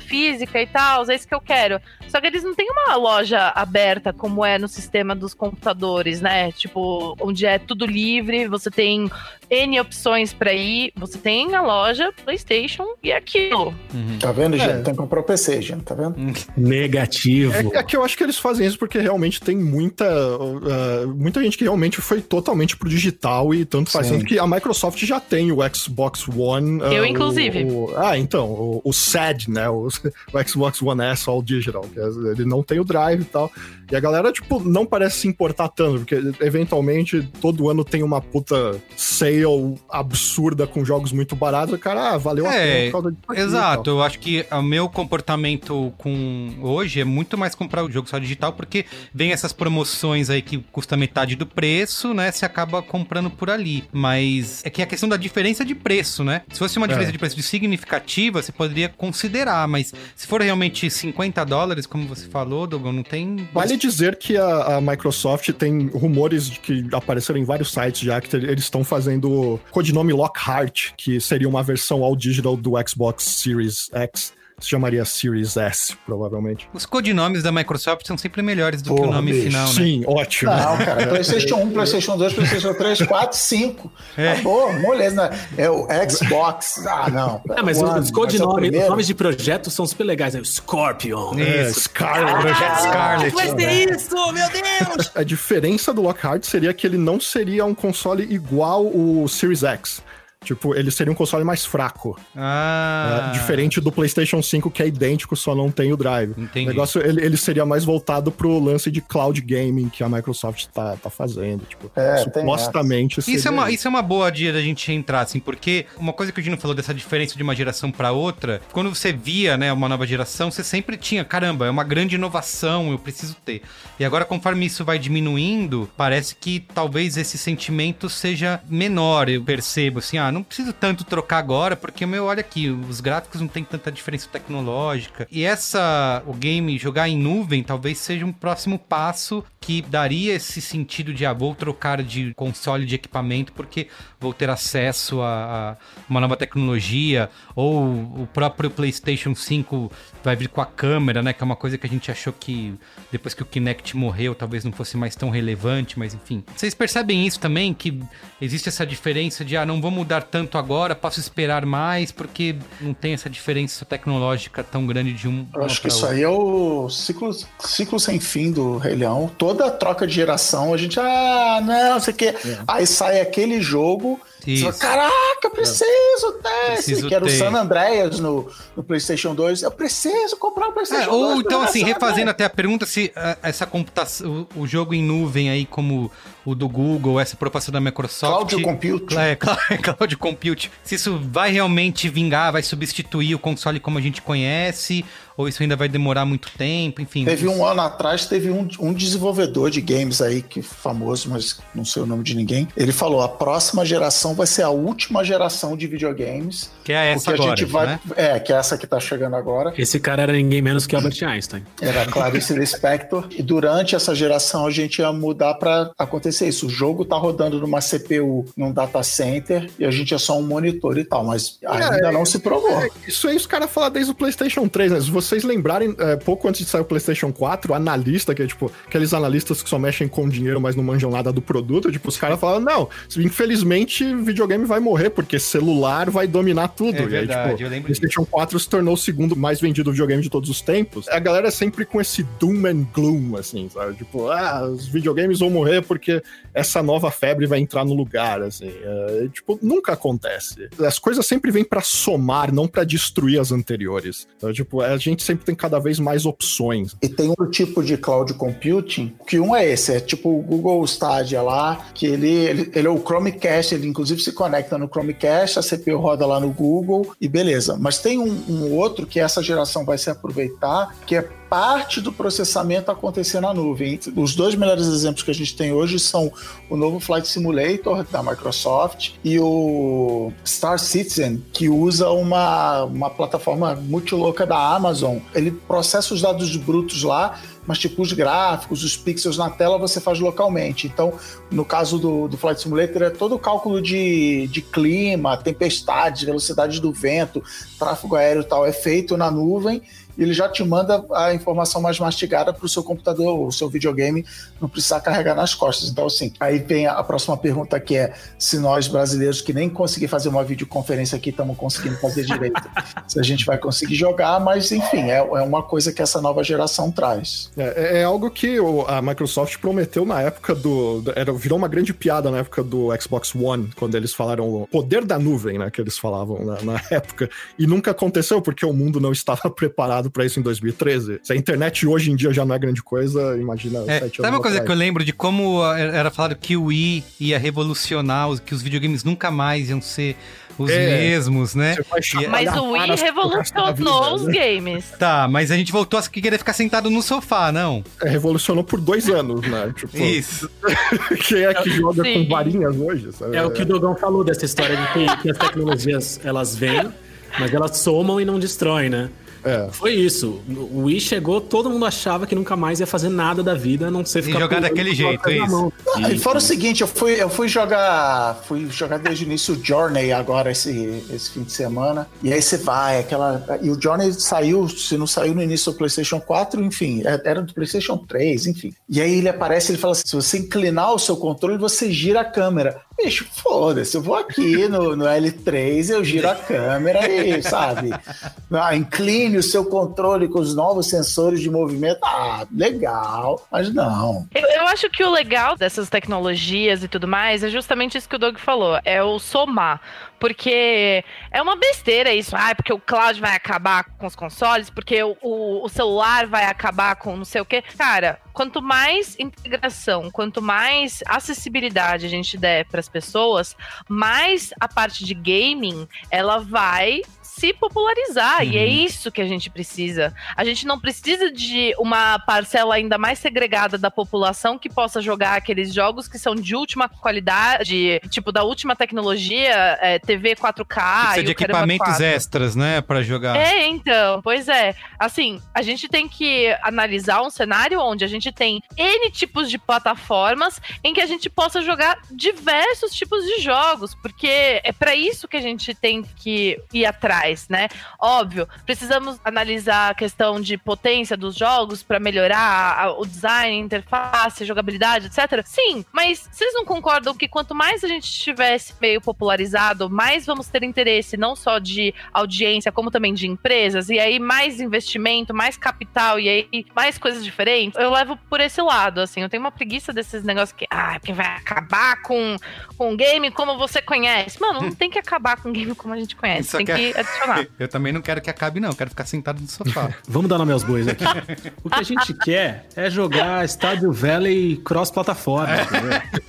física e tal, é isso que eu quero. Só que eles não têm uma loja aberta como é no sistema dos computadores, né? Tipo, onde é tudo livre, você tem N opções pra ir, você tem a loja PlayStation e aquilo. Uhum. Tá vendo, gente? É. Tem que comprar o PC, gente, tá vendo? Negativo. É, é que eu acho que eles fazem isso porque realmente tem muita uh, muita gente que realmente foi totalmente pro digital e tanto faz tanto que a Microsoft já tem o Xbox One. uh, Eu, o- inclusive. o- ah, então, o, o SAD, né? O, o Xbox One S All Digital. que é- ele não tem o drive e tal. E a galera, tipo, não parece se importar tanto, porque eventualmente todo ano tem uma puta sale absurda com jogos muito baratos. O cara, ah, valeu a É, pena por causa disso aqui Exato, eu acho que o meu comportamento com hoje é muito mais comprar o jogo só digital, porque vem essas promoções aí que custa metade do preço né, você acaba comprando por ali. Mas é que a questão da diferença de preço, né? Se fosse uma diferença É. de preço significativa, você poderia considerar, mas se for realmente 50 dólares, como você falou, Dogon, não tem. Vale dizer que a, a Microsoft tem rumores de que apareceram em vários sites já que eles estão fazendo codinome Lockhart, que seria uma versão all digital do Xbox Series X. Se chamaria Series S, provavelmente. Os codinomes da Microsoft são sempre melhores do que o Porra, nome bicho. final, né? Sim, ótimo. Não, cara, PlayStation 1, PlayStation 2, PlayStation 3, 4, 5. É. Acabou, moleza, né? É o Xbox. Ah, não. Ah, mas One, os mas é codinomes, os nomes de projetos são super legais. Né? Scorpion. É, Isso. Scarlet. Projeto Scarlet. Vai ser isso, meu Deus! A diferença do Lockhart seria que ele não seria um console igual o Series X. Tipo, ele seria um console mais fraco. Ah. né? Diferente do PlayStation 5, que é idêntico, só não tem o drive. Entendi. O negócio, ele, ele seria mais voltado pro lance de cloud gaming que a Microsoft tá, tá fazendo. Tipo, É, tem supostamente Isso é, uma, isso é uma boa dia da gente entrar, assim, porque uma coisa que o Dino falou dessa diferença de uma geração pra outra, quando você via, né, uma nova geração, você sempre tinha, caramba, é uma grande inovação, eu preciso ter. E agora, conforme isso vai diminuindo, parece que talvez esse sentimento seja menor, eu percebo, assim, ah, não preciso tanto trocar agora, porque, meu, olha aqui, os gráficos não tem tanta diferença tecnológica. E essa, o game jogar em nuvem, talvez seja um próximo passo que daria esse sentido de, ah, vou trocar de console de equipamento porque vou ter acesso a, a uma nova tecnologia, ou o próprio PlayStation 5 vai vir com a câmera, né? Que é uma coisa que a gente achou que depois que o Kinect morreu, talvez não fosse mais tão relevante, mas enfim. Vocês percebem isso também? Que existe essa diferença de, ah, não vou mudar tanto agora, posso esperar mais, porque não tem essa diferença tecnológica tão grande de um. Eu acho que isso aí é o ciclo, ciclo sem fim do Rei Leão. Toda troca de geração, a gente, ah, não, sei o quê. Aí sai aquele jogo. Isso. Você fala, Caraca, eu preciso desse. Preciso que era ter. o San Andreas no, no PlayStation 2. Eu preciso comprar o PlayStation É, 2. ou então, assim, refazendo até a pergunta se ah, essa computação, o, o jogo em nuvem aí, como o do Google, essa proposta da Microsoft. Cloud Compute. É, cloud, cloud Compute. Se isso vai realmente vingar, vai substituir o console como a gente conhece, ou isso ainda vai demorar muito tempo, enfim. Teve um ano atrás, teve um, um desenvolvedor de games aí, que famoso, mas não sei o nome de ninguém. Ele falou: a próxima geração vai ser a última geração de videogames. Que é essa agora, a gente vai. né? É, que é essa que tá chegando agora. Esse cara era ninguém menos que Albert Einstein. Era Clarice Lispector. E durante essa geração a gente ia mudar para acontecer isso. O jogo tá rodando numa CPU, num data center, e a gente é só um monitor e tal, mas ainda não se provou. É, Isso aí os caras falam desde o PlayStation 3, né? Se vocês lembrarem, é, pouco antes de sair o PlayStation 4, o analista, que é tipo, aqueles analistas que só mexem com dinheiro, mas não manjam nada do produto, tipo, os caras falavam, não, infelizmente videogame vai morrer, porque celular vai dominar tudo. É e aí, verdade, tipo, eu lembro PlayStation 4 se tornou o segundo mais vendido videogame de todos os tempos. A galera é sempre com esse doom and gloom, assim, sabe? Tipo, ah, os videogames vão morrer porque essa nova febre vai entrar no lugar, assim. É, tipo, nunca acontece. As coisas sempre vêm pra somar, não pra destruir as anteriores. Então, tipo, a gente sempre tem cada vez mais opções. E tem outro tipo de cloud computing, que um é esse, é tipo o Google Stadia lá, que ele, ele, ele é o Chromecast, ele inclusive se conecta no Chromecast, a CPU roda lá no Google e beleza. Mas tem um, um outro que essa geração vai se aproveitar, que é parte do processamento acontecer na nuvem. Os dois melhores exemplos que a gente tem hoje são o novo Flight Simulator da Microsoft e o Star Citizen, que usa uma, uma plataforma muito louca da Amazon. Ele processa os dados brutos lá, mas tipo os gráficos, os pixels na tela você faz localmente. Então, no caso do, do Flight Simulator, é todo o cálculo de, de clima, tempestade, velocidade do vento, tráfego aéreo e tal, é feito na nuvem e ele já te manda a informação mais mastigada para o seu computador, o seu videogame não precisar carregar nas costas. Então, assim, aí vem a próxima pergunta que é se nós brasileiros que nem conseguir fazer uma videoconferência aqui estamos conseguindo fazer direito, se a gente vai conseguir jogar, mas enfim, é, é uma coisa que essa nova geração traz. É, é algo que o- a Microsoft prometeu na época do. do- Era, virou uma grande piada na época do Xbox One, quando eles falaram o poder da nuvem, né? Que eles falavam na, na época. E nunca aconteceu, porque o mundo não estava preparado para isso em 2013. Se a internet hoje em dia já não é grande coisa, imagina. É, sabe uma coisa atrás. que eu lembro de como ah, era falado que o Wii ia revolucionar, os- que os videogames nunca mais iam ser os É. mesmos, né? Chacoalhar Mas o Wii revolucionou vida, os né? games. Tá, mas a gente voltou a querer ficar sentado no sofá, não? É, revolucionou por dois anos, né? Tipo, Isso. quem é que joga Sim. com varinhas hoje? sabe? É o que o Dogão falou dessa história de que, que as tecnologias elas vêm, mas elas somam e não destroem, né? É. Foi isso. O Wii chegou, todo mundo achava que nunca mais ia fazer nada da vida, a não ser ficar jogar pulando daquele jeito, é na isso. mão. Ah, E E- fora o seguinte, eu fui, eu fui jogar. Fui jogar desde o início o Journey agora, esse, esse fim de semana. E aí você vai, aquela. E o Journey saiu, se não saiu no início do PlayStation 4, enfim, é- era do PlayStation 3, enfim. E aí ele aparece ele fala assim: se você inclinar o seu controle, você gira a câmera. Bicho, foda-se, eu vou aqui no, no L3, eu giro a câmera e, sabe? Ah, incline o seu controle com os novos sensores de movimento. Ah, legal. Mas não. Eu, eu acho que o legal dessas tecnologias e tudo mais é justamente isso que o Doug falou, é o somar. Porque é uma besteira isso, ah, porque o cloud vai acabar com os consoles, porque o, o, o celular vai acabar com não sei o quê. Cara, quanto mais integração, quanto mais acessibilidade a gente der para as pessoas, mais a parte de gaming ela vai se popularizar. E é isso que a gente precisa. A gente não precisa de uma parcela ainda mais segregada da população que possa jogar aqueles jogos que são de última qualidade, tipo da última tecnologia, é, TV 4K. Precisa e de equipamentos extras, né? Pra jogar. É, então, pois é. Assim, a gente tem que analisar um cenário onde a gente tem N tipos de plataformas em que a gente possa jogar diversos tipos de jogos, porque é para isso que a gente tem que ir atrás, né? Óbvio, precisamos analisar a questão de potência dos jogos para melhorar a- o design, interface, jogabilidade, etc. Sim, mas vocês não concordam que quanto mais a gente tivesse meio popularizado, mais vamos ter interesse não só de audiência, como também de empresas, e aí mais investimento, mais capital, e aí mais coisas diferentes? Eu levo por esse lado, assim. Eu tenho uma preguiça desses negócios que, ah, porque vai acabar com, com o game como você conhece. Mano, não tem que acabar com o game como a gente conhece, Só tem que- Eu também não quero que acabe, não. Eu quero ficar sentado no sofá. Vamos dar nome aos bois aqui. O que a gente quer é jogar Stardew Valley cross-plataforma.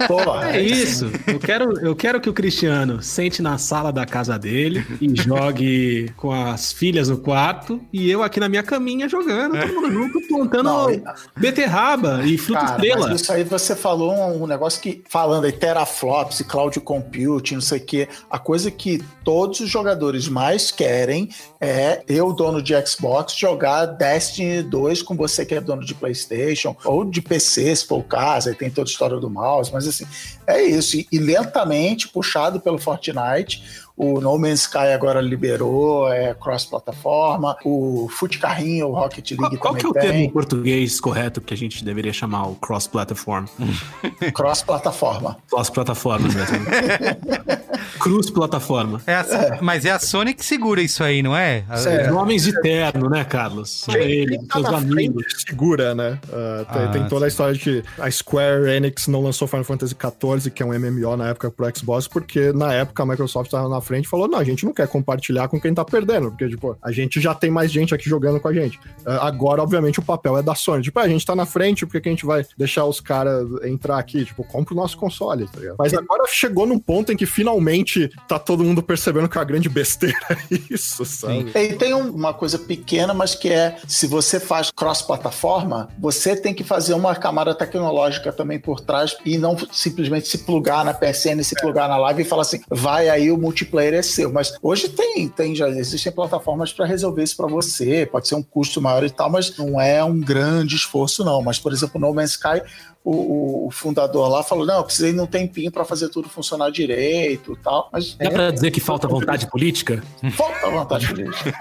Porra, É isso. Eu quero, eu quero que o Cristiano sente na sala da casa dele e jogue com as filhas no quarto e eu aqui na minha caminha jogando, todo mundo junto, plantando Não, beterraba e fruta Cara, estrela. mas isso aí você falou um, um negócio que, falando aí, teraflops e cloud computing, não sei o quê, a coisa que todos os jogadores mais querem é eu, dono de Xbox, jogar Destiny 2 com você que é dono de PlayStation, ou de PC, se for o caso, aí tem toda a história do mouse, mas assim, é isso. E, e lentamente, puxado pelo Fortnite, o No Man's Sky agora liberou, é cross-plataforma, o Fute Carrinho, o Rocket League Qual, qual também que é o tem. termo em português correto que a gente deveria chamar o cross-platform? Cross-plataforma. Cross-plataforma mesmo. Cruz-plataforma. É a- Mas é a Sony que segura isso aí, não é? É. Os homens de terno, né, Carlos? São eles, Quem tá seus amigos. segura, né? Ah, tem, Ah, tem toda a história de que a Square Enix não lançou Final Fantasy XIV, que é um MMO na época pro Xbox, porque na época a Microsoft tava na frente e falou: não, a gente não quer compartilhar com quem tá perdendo, porque, tipo, a gente já tem mais gente aqui jogando com a gente. Ah, agora, obviamente, o papel é da Sony. Tipo, a gente tá na frente, por que a gente vai deixar os caras entrar aqui? Tipo, compra o nosso console, tá ligado? Mas agora chegou num ponto em que finalmente tá todo mundo percebendo que é uma grande besteira isso, sabe? E tem um- uma coisa pequena, mas que é: se você faz cross-plataforma, você tem que fazer uma camada tecnológica também por trás e não simplesmente se plugar na PSN, se plugar na live e falar assim, vai aí o multiplayer é seu. Mas hoje tem, tem já existem plataformas para resolver isso para você. Pode ser um custo maior e tal, mas não é um grande esforço, não. Mas, por exemplo, No Man's Sky. O, o- fundador lá falou: não, eu precisei de um tempinho para fazer tudo funcionar direito e tal. Mas Dá pra dizer que falta vontade política? falta vontade política.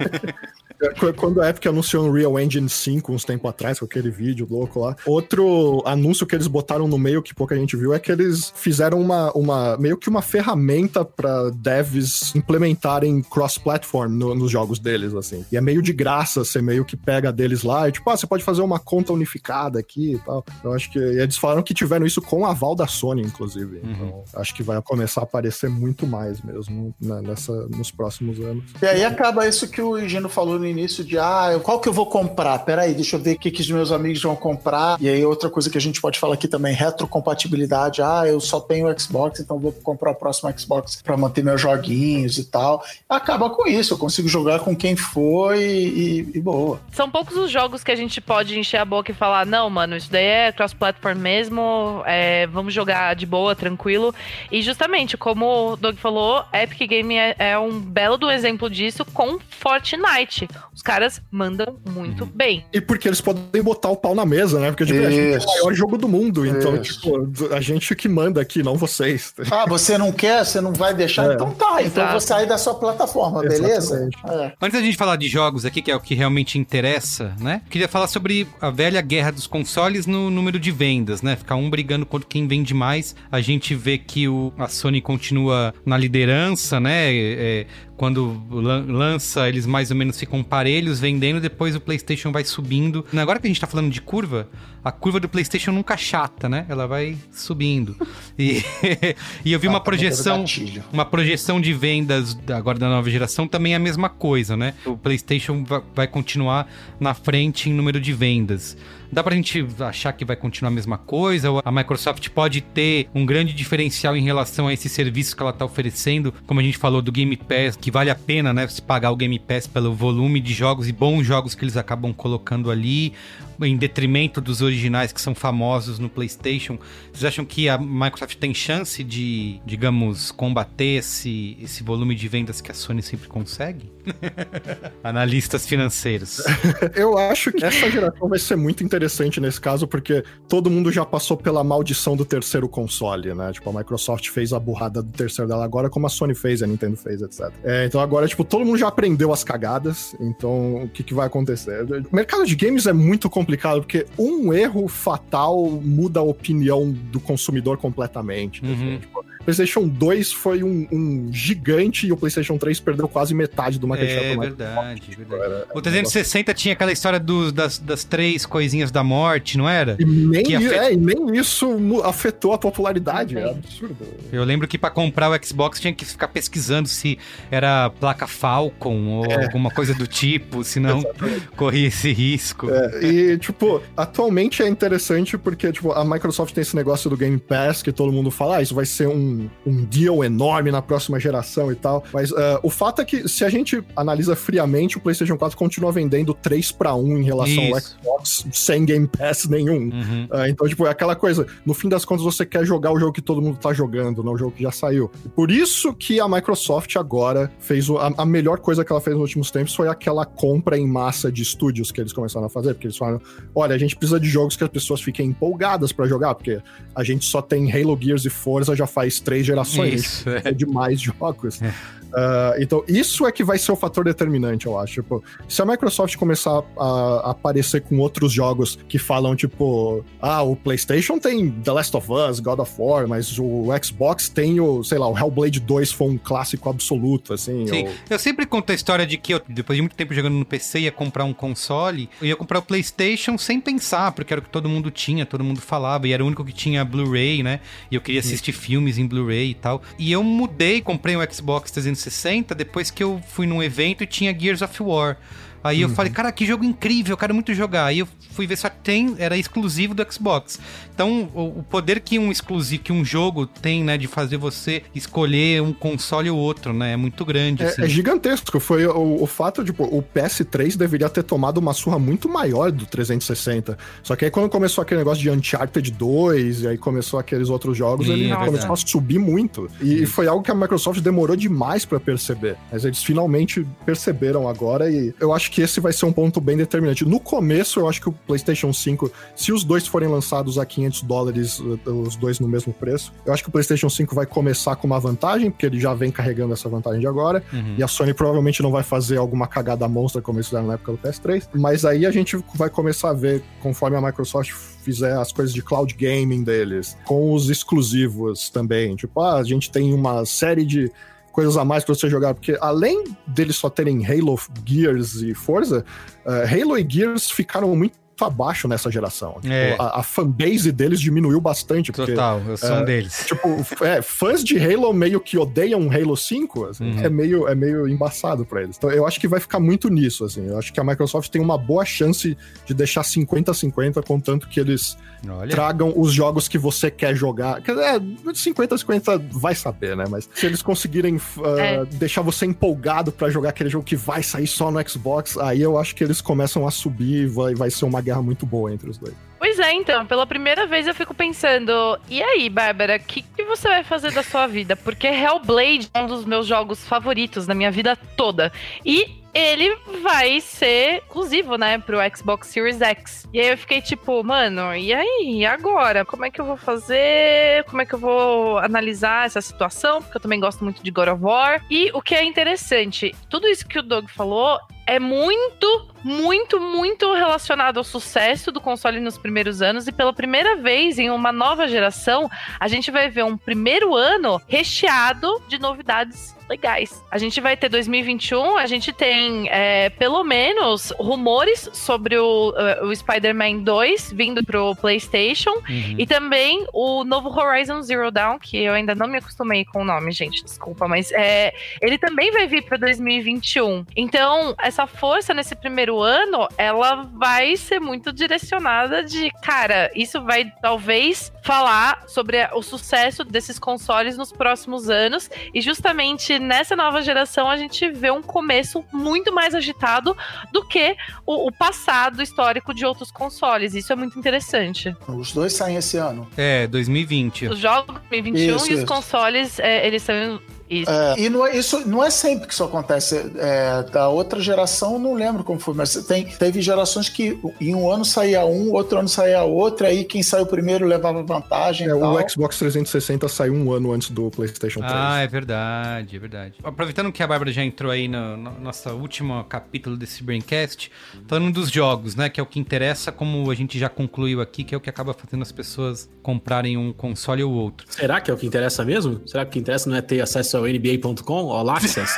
Qu- Quando a Epic anunciou o Unreal Engine 5 uns tempo atrás, com aquele vídeo louco lá, outro anúncio que eles botaram no meio que pouca gente viu é que eles fizeram uma, uma meio que uma ferramenta para devs implementarem cross-platform no- nos jogos deles, assim. E é meio de graça, você meio que pega deles lá e tipo, ah, você pode fazer uma conta unificada aqui e tal. Eu acho que e eles falaram que tiveram isso com o aval da Sony, inclusive. Então, acho que vai começar a aparecer muito mais mesmo né, nessa, nos próximos anos. E aí acaba isso que o Higino falou no início de ah, qual que eu vou comprar? Peraí, deixa eu ver o que, que os meus amigos vão comprar. E aí outra coisa que a gente pode falar aqui também, retrocompatibilidade. Ah, eu só tenho Xbox, então vou comprar o próximo Xbox para manter meus joguinhos. joguinhos e tal. Acaba com isso, eu consigo jogar com quem for e, e boa. São poucos os jogos que a gente pode encher a boca e falar, não, mano, isso daí é cross-platform mesmo, é, vamos jogar de boa, tranquilo. E justamente, como o Doug falou, Epic Game é, é um belo do exemplo disso com Fortnite. Os caras mandam muito bem. E porque eles podem botar o pau na mesa, né? Porque tipo, a gente é o maior jogo do mundo, então, tipo, a gente que manda aqui, não vocês. Ah, você não quer, você não vai deixar, é. então tá, então eu vou sair da sua plataforma, beleza? É. Antes da gente falar de jogos aqui, que é o que realmente interessa, né? Queria falar sobre a velha guerra dos consoles no número de vendas, né? Ficar um brigando contra quem vende mais. A gente vê que o, a Sony continua na liderança, né? É, quando lança, eles mais ou menos ficam parelhos vendendo, depois o PlayStation vai subindo. Agora que a gente tá falando de curva, a curva do PlayStation nunca chata, né? Ela vai subindo. E, e eu vi ah, uma projeção, uma projeção de vendas agora da nova geração também é a mesma coisa, né? O PlayStation vai continuar na frente em número de vendas. Dá pra gente achar que vai continuar a mesma coisa? Ou a Microsoft pode ter um grande diferencial em relação a esse serviço que ela tá oferecendo? Como a gente falou do Game Pass, que vale a pena, né? Se pagar o Game Pass pelo volume de jogos e bons jogos que eles acabam colocando ali em detrimento dos originais que são famosos no PlayStation. Vocês acham que a Microsoft tem chance de, digamos, combater esse, esse volume de vendas que a Sony sempre consegue? Analistas financeiros. Eu acho que essa geração vai ser muito interessante nesse caso, porque todo mundo já passou pela maldição do terceiro console, né? Tipo, a Microsoft fez a burrada do terceiro dela agora, como a Sony fez, a Nintendo fez, etc. É, então agora, tipo, todo mundo já aprendeu as cagadas, então o que, que vai acontecer? O mercado de games é muito complicado complicado, porque um erro fatal muda a opinião do consumidor completamente. Uhum. Tipo, PlayStation 2 foi um, um, gigante e o PlayStation 3 perdeu quase metade do market share. É verdade, verdade. Era, o 360 tinha aquela história do, das, das três coisinhas da morte, não era? E nem, afet... é, e nem isso afetou a popularidade, é absurdo. Eu lembro que para comprar o Xbox tinha que ficar pesquisando se era placa Falcon ou é. alguma coisa do tipo, senão corria esse risco. É, e, tipo, atualmente é interessante porque, tipo, a Microsoft tem esse negócio do Game Pass que todo mundo fala, ah, isso vai ser um um, deal enorme na próxima geração e tal. Mas uh, o fato é que, se a gente analisa friamente, o PlayStation 4 continua vendendo 3 para 1 em relação Isso. ao Xbox sem Game Pass nenhum. Uhum. Uh, então, tipo, é aquela coisa, no fim das contas, você quer jogar o jogo que todo mundo tá jogando, não o jogo que já saiu. Por isso que a Microsoft agora fez o, a, a, melhor coisa que ela fez nos últimos tempos foi aquela compra em massa de estúdios que eles começaram a fazer, porque eles falaram: olha, a gente precisa de jogos que as pessoas fiquem empolgadas para jogar, porque a gente só tem Halo Gears e Forza já faz três gerações. Isso, é. é demais jogos. É. Uh, então, isso é que vai ser o fator determinante, eu acho. Tipo, se a Microsoft começar a, aparecer com outros jogos que falam, tipo, ah, o PlayStation tem The Last of Us, God of War, mas o Xbox tem o, sei lá, o Hellblade 2 foi um clássico absoluto, assim. Sim, ou... eu sempre conto a história de que eu, depois de muito tempo jogando no PC, ia comprar um console, eu ia comprar o PlayStation sem pensar, porque era o que todo mundo tinha, todo mundo falava, e era o único que tinha Blu-ray, né? E eu queria assistir Sim. filmes em Blu-ray e tal. E eu mudei, comprei um Xbox 360 360 depois que eu fui num evento e tinha Gears of War. Aí eu uhum. falei, cara, que jogo incrível, eu quero muito jogar. Aí eu fui ver só tem, era exclusivo do Xbox. Então, o, o, poder que um exclusivo, que um jogo tem, né, de fazer você escolher um console ou outro, né, é muito grande. É, assim. é gigantesco. Foi o, o fato de, tipo, o PS3 deveria ter tomado uma surra muito maior do 360. Só que aí quando começou aquele negócio de Uncharted 2, e aí começou aqueles outros jogos, Sim, ele é começou a subir muito. E, e, foi algo que a Microsoft demorou demais para perceber. Mas eles finalmente perceberam agora e eu acho que esse vai ser um ponto bem determinante. No começo, eu acho que o PlayStation 5, se os dois forem lançados a 500 dólares, os dois no mesmo preço, eu acho que o PlayStation 5 vai começar com uma vantagem, porque ele já vem carregando essa vantagem de agora, uhum. e a Sony provavelmente não vai fazer alguma cagada monstra como eles fizeram na época do PS3, mas aí a gente vai começar a ver, conforme a Microsoft fizer as coisas de cloud gaming deles, com os exclusivos também. Tipo, ah, a gente tem uma série de coisas a mais para você jogar, porque além deles só terem Halo, Gears e Forza, uh, Halo e Gears ficaram muito muito abaixo nessa geração. Tipo, É. a, a fanbase deles diminuiu bastante. Porque, Total, eu sou um deles. Tipo, é, fãs de Halo meio que odeiam Halo 5, assim, Uhum. é, meio, é meio embaçado pra eles. Então eu acho que vai ficar muito nisso, assim. Eu acho que a Microsoft tem uma boa chance de deixar 50-50, contanto que eles Olha. tragam os jogos que você quer jogar. Quer dizer, é, 50-50 vai saber, né? Mas se eles conseguirem uh, É. deixar você empolgado pra jogar aquele jogo que vai sair só no Xbox, aí eu acho que eles começam a subir e vai, vai ser uma guerra muito boa entre os dois. Pois é, então, pela primeira vez eu fico pensando, e aí, Bárbara, o que, que você vai fazer da sua vida? Porque Hellblade é um dos meus jogos favoritos na minha vida toda. E ele vai ser exclusivo, né, pro Xbox Series X. E aí eu fiquei tipo, mano, e aí? E agora? Como é que eu vou fazer? Como é que eu vou analisar essa situação? Porque eu também gosto muito de God of War. E o que é interessante, tudo isso que o Doug falou é muito, muito, muito relacionado ao sucesso do console nos primeiros anos. E pela primeira vez em uma nova geração, a gente vai ver um primeiro ano recheado de novidades legais. A gente vai ter 2021, a gente tem é, pelo menos rumores sobre o, eh, o Spider-Man 2 vindo pro PlayStation. Uhum. E também o novo Horizon Zero Dawn, que eu ainda não me acostumei com o nome, gente, desculpa, mas é, ele também vai vir para 2021. Então, essa força nesse primeiro ano, ela vai ser muito direcionada de, cara, isso vai talvez falar sobre o sucesso desses consoles nos próximos anos e justamente nessa nova geração a gente vê um começo muito mais agitado do que o, o passado histórico de outros consoles. Isso é muito interessante. Os dois saem esse ano. É, 2020. Os jogos 2021 Isso, e os isso. consoles, é, eles são. Isso. É, e não é, isso não é sempre que isso acontece. É, da outra geração, não lembro como foi, mas tem, teve gerações que em um ano saía um, outro ano saía outro, aí quem saiu primeiro levava vantagem. É, tal. o Xbox 360 saiu um ano antes do PlayStation 3. Ah, é verdade, é verdade. Aproveitando que a Bárbara já entrou aí no, no nosso último capítulo desse Braincast, falando dos jogos, né? Que é o que interessa, como a gente já concluiu aqui, que é o que acaba fazendo as pessoas comprarem um console ou outro. Será que é o que interessa mesmo? Será que o que interessa não é ter acesso ao NBA.com, ao Access?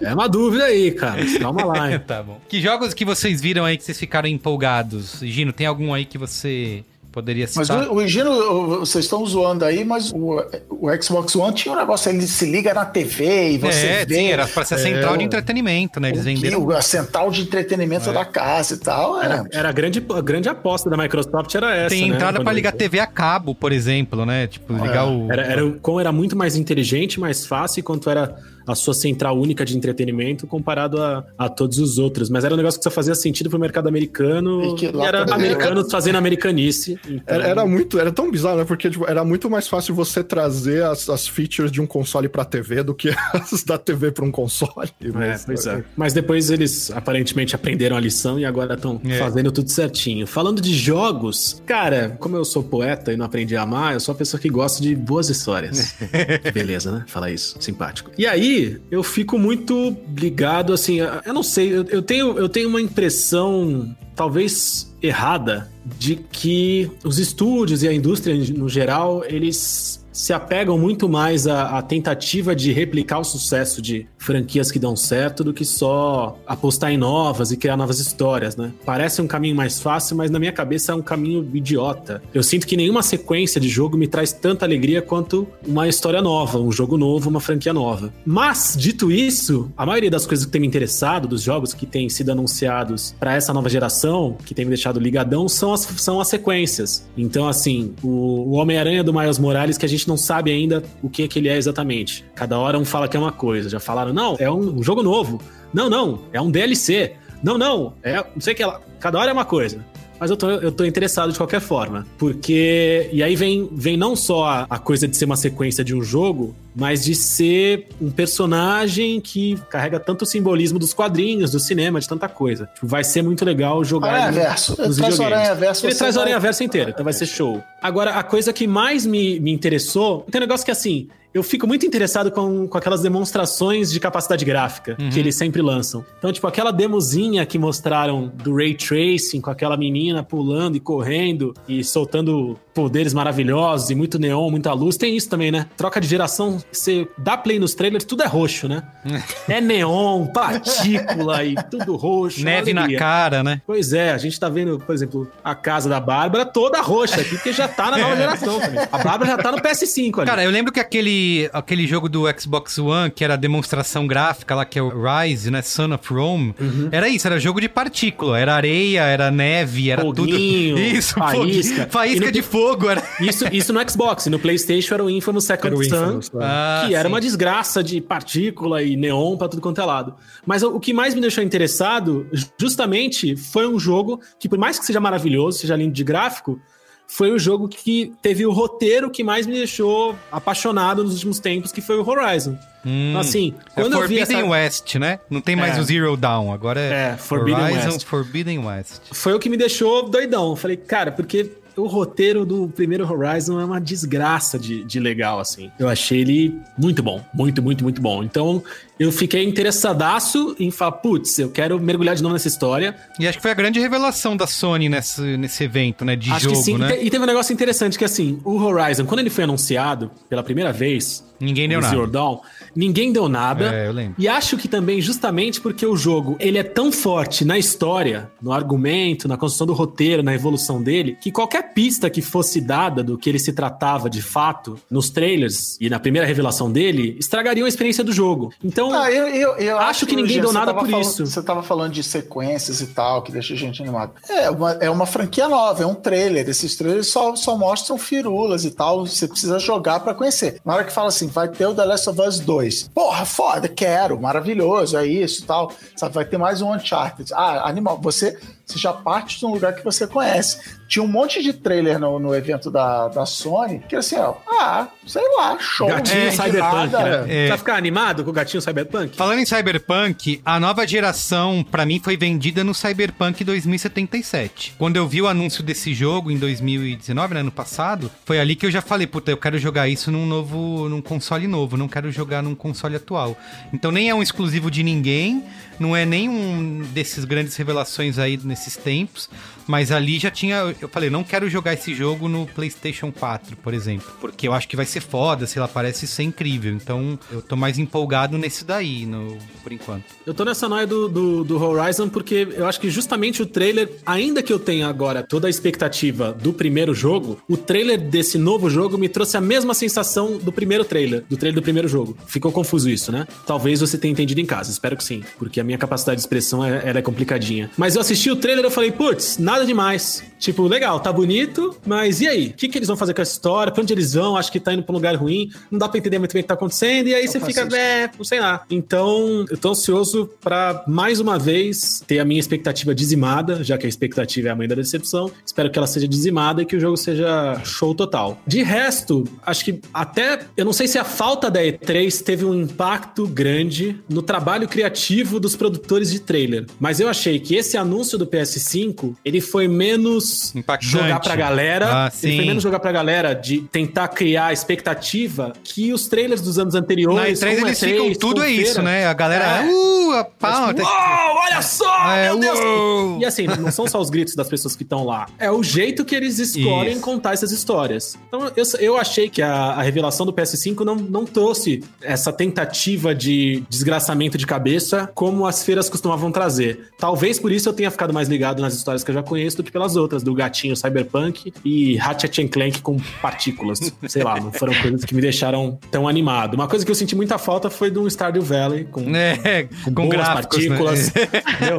é uma dúvida aí, cara. Calma lá, hein? tá bom. Que jogos que vocês viram aí que vocês ficaram empolgados? Gino, tem algum aí que você poderia Mas citar? o, o Gino, vocês estão zoando aí, mas o, o Xbox One tinha um negócio, ele se liga na TV e você é, vê sim, era pra ser a central É, de entretenimento, né? Eles o que- venderam. a central de entretenimento da casa e tal. É. Era, era a, grande, a grande aposta da Microsoft era essa, Tem né? entrada pra Quando- ligar TV a cabo, por exemplo, né? Tipo, ligar o. Era, era, como era muito mais inteligente, mais fácil, quanto era a sua central única de entretenimento comparado a, a todos os outros. Mas era um negócio que só fazia sentido pro mercado americano. E que E, era também americanos fazendo americanice. Então, Era, era muito, era tão bizarro, né? Porque tipo, era muito mais fácil você trazer as, as features de um console pra TV do que as da TV pra um console. É, Mas, pois é. Mas depois eles aparentemente aprenderam a lição e agora estão É. fazendo tudo certinho. Falando de jogos, cara, como eu sou poeta e não aprendi a amar, eu sou uma pessoa que gosta de boas histórias. Beleza, né? Falar isso, simpático. E aí, eu fico muito ligado, assim, eu não sei, eu, eu tenho, eu tenho uma impressão, talvez errada, de que os estúdios e a indústria no geral, eles se apegam muito mais à, à tentativa de replicar o sucesso de franquias que dão certo do que só apostar em novas e criar novas histórias, né? Parece um caminho mais fácil, mas na minha cabeça é um caminho idiota. Eu sinto que nenhuma sequência de jogo me traz tanta alegria quanto uma história nova, um jogo novo, uma franquia nova. Mas, dito isso, a maioria das coisas que tem me interessado, dos jogos que têm sido anunciados para essa nova geração, que tem me deixado ligadão, são as, são as sequências. Então, assim, o, o Homem-Aranha do Miles Morales, que a gente não sabe ainda o que, é que ele é exatamente. Cada hora um fala que é uma coisa. Já falaram, não, é um, jogo novo. Não, não, é um DLC. Não, não, é não sei o que lá. Cada hora é uma coisa. Mas eu tô, eu tô interessado de qualquer forma. Porque. E aí vem, vem não só a, a coisa de ser uma sequência de um jogo, mas de ser um personagem que carrega tanto o simbolismo dos quadrinhos, do cinema, de tanta coisa. Tipo, vai ser muito legal jogar. Aranha ele Verso. nos Traz o. Aranha Verso. Ele traz a vai- Aranha Verso inteira, então vai ser show. Agora, a coisa que mais me, me interessou, tem um negócio que assim, eu fico muito interessado com, com aquelas demonstrações de capacidade gráfica Uhum. que eles sempre lançam. Então, tipo, aquela demozinha que mostraram do Ray Tracing, com aquela menina pulando e correndo e soltando poderes maravilhosos e muito neon, muita luz. Tem isso também, né? Troca de geração, você dá play nos trailers, tudo é roxo, né? é neon, partícula e tudo roxo. uma Neve na cara, né? Pois é, a gente tá vendo, por exemplo, a casa da Bárbara toda roxa aqui, porque já tá na nova geração também. A Bárbara já tá no PS5 ali. Cara, eu lembro que aquele, aquele jogo do Xbox One, que era a demonstração gráfica lá, que é o Rise, né? Son of Rome, Uhum. era isso, era jogo de partícula. Era areia, era neve, era Foguinho, tudo. Isso, faísca. faísca no- de fogo. Era... Isso, isso no Xbox, e no PlayStation era o Infamous Second Era Infamous, né? Ah, que era sim. uma desgraça de partícula e neon pra tudo quanto é lado. Mas o que mais me deixou interessado, justamente, foi um jogo que, por mais que seja maravilhoso, seja lindo de gráfico, foi o jogo que teve o roteiro que mais me deixou apaixonado nos últimos tempos, que foi o Horizon. Então, assim, É quando eu vi Forbidden essa... West, né? Não tem mais É. o Zero Dawn, agora é, É, Forbidden Horizon West. Forbidden West. foi o que me deixou doidão. Eu Falei, cara, porque o roteiro do primeiro Horizon é uma desgraça de, de legal, assim. Eu achei ele muito bom. Muito, muito, muito bom. Então, eu fiquei interessadaço em falar, putz, eu quero mergulhar de novo nessa história. E acho que foi a grande revelação da Sony nesse, nesse evento, né? De Acho jogo, que sim. né? E te- teve um negócio interessante que, assim, o Horizon, quando ele foi anunciado pela primeira vez, Ninguém deu nada. Zero Dawn, ninguém deu nada. É, eu lembro. E acho que também, justamente porque o jogo ele é tão forte na história, no argumento, na construção do roteiro, na evolução dele, que qualquer pista que fosse dada do que ele se tratava de fato nos trailers e na primeira revelação dele, estragaria a experiência do jogo. Então, Ah, eu, eu, eu Acho que ninguém deu nada por falando- isso. Você tava falando de sequências e tal, que deixa a gente animado. É uma, é uma franquia nova, é um trailer. Esses trailers só, só mostram firulas e tal. Você precisa jogar pra conhecer. Na hora que fala assim, vai ter o The Last of Us 2. Porra, foda, quero, maravilhoso, é isso tal. Sabe, vai ter mais um Uncharted. Ah, animal. Você, você já parte de um lugar que você conhece. Tinha um monte de trailer no, no evento da, da Sony, que assim, ó, ah, sei lá, show. gatinho de cyberpunk, nada. né? É. Você vai ficar animado com o gatinho cyberpunk? Falando em Cyberpunk, a nova geração, pra mim, foi vendida no Cyberpunk 2077. Quando eu vi o anúncio desse jogo em 2019, né, ano passado, foi ali que eu já falei, puta, eu quero jogar isso num novo, num console novo, não quero jogar num console atual. Então nem é um exclusivo de ninguém, não é nem um desses grandes revelações aí nesses tempos, mas ali já tinha, eu falei, não quero jogar esse jogo no PlayStation 4, por exemplo, porque eu acho que vai ser foda, sei lá, parece ser incrível. Então eu tô mais empolgado nesse daí, no, por enquanto. Eu tô nessa noia do, do, do Horizon porque eu acho que justamente o trailer, ainda que eu tenha agora toda a expectativa do primeiro jogo, o trailer desse novo jogo me trouxe a mesma sensação do primeiro trailer, do trailer do primeiro jogo. Ficou confuso isso, né? Talvez você tenha entendido em casa, espero que sim, porque a minha capacidade de expressão é, ela é complicadinha. Mas eu assisti o trailer e falei, putz, nada demais. Tipo, legal, tá bonito, mas e aí? O que, que eles vão fazer com essa história? Pra onde eles vão? Acho que tá indo pra um lugar ruim, não dá pra entender muito bem o que tá acontecendo, e aí você fica, é, não sei lá. Então, eu tô ansioso pra mais uma vez ter a minha expectativa dizimada, já que a expectativa é a mãe da decepção. Espero que ela seja dizimada e que o jogo seja show total. De resto, acho que até eu não sei se a falta da E3 teve um impacto grande no trabalho criativo dos produtores de trailer, mas eu achei que esse anúncio do PS5, ele foi menos Impactante. jogar pra galera, Ah, ele foi menos jogar pra galera de tentar criar expectativa que os trailers dos anos anteriores Na E3 com eles E3, ficam tudo é isso, né? A galera, É. uh, a pau, Tipo, tá- Uou, olha só, É, meu Deus! uou! E assim, não são só os gritos das pessoas que estão lá. É o jeito que eles escolhem Isso. contar essas histórias. Então, eu, eu achei que a, a revelação do PS5 não, não trouxe essa tentativa de desgraçamento de cabeça como as feiras costumavam trazer. Talvez por isso eu tenha ficado mais ligado nas histórias que eu já conheço do que pelas outras, do gatinho Cyberpunk e Ratchet and Clank com partículas. Sei lá, não foram coisas que me deixaram tão animado. Uma coisa que eu senti muita falta foi de um Stardew Valley com É, com, boas gráficos, partículas. né? entendeu?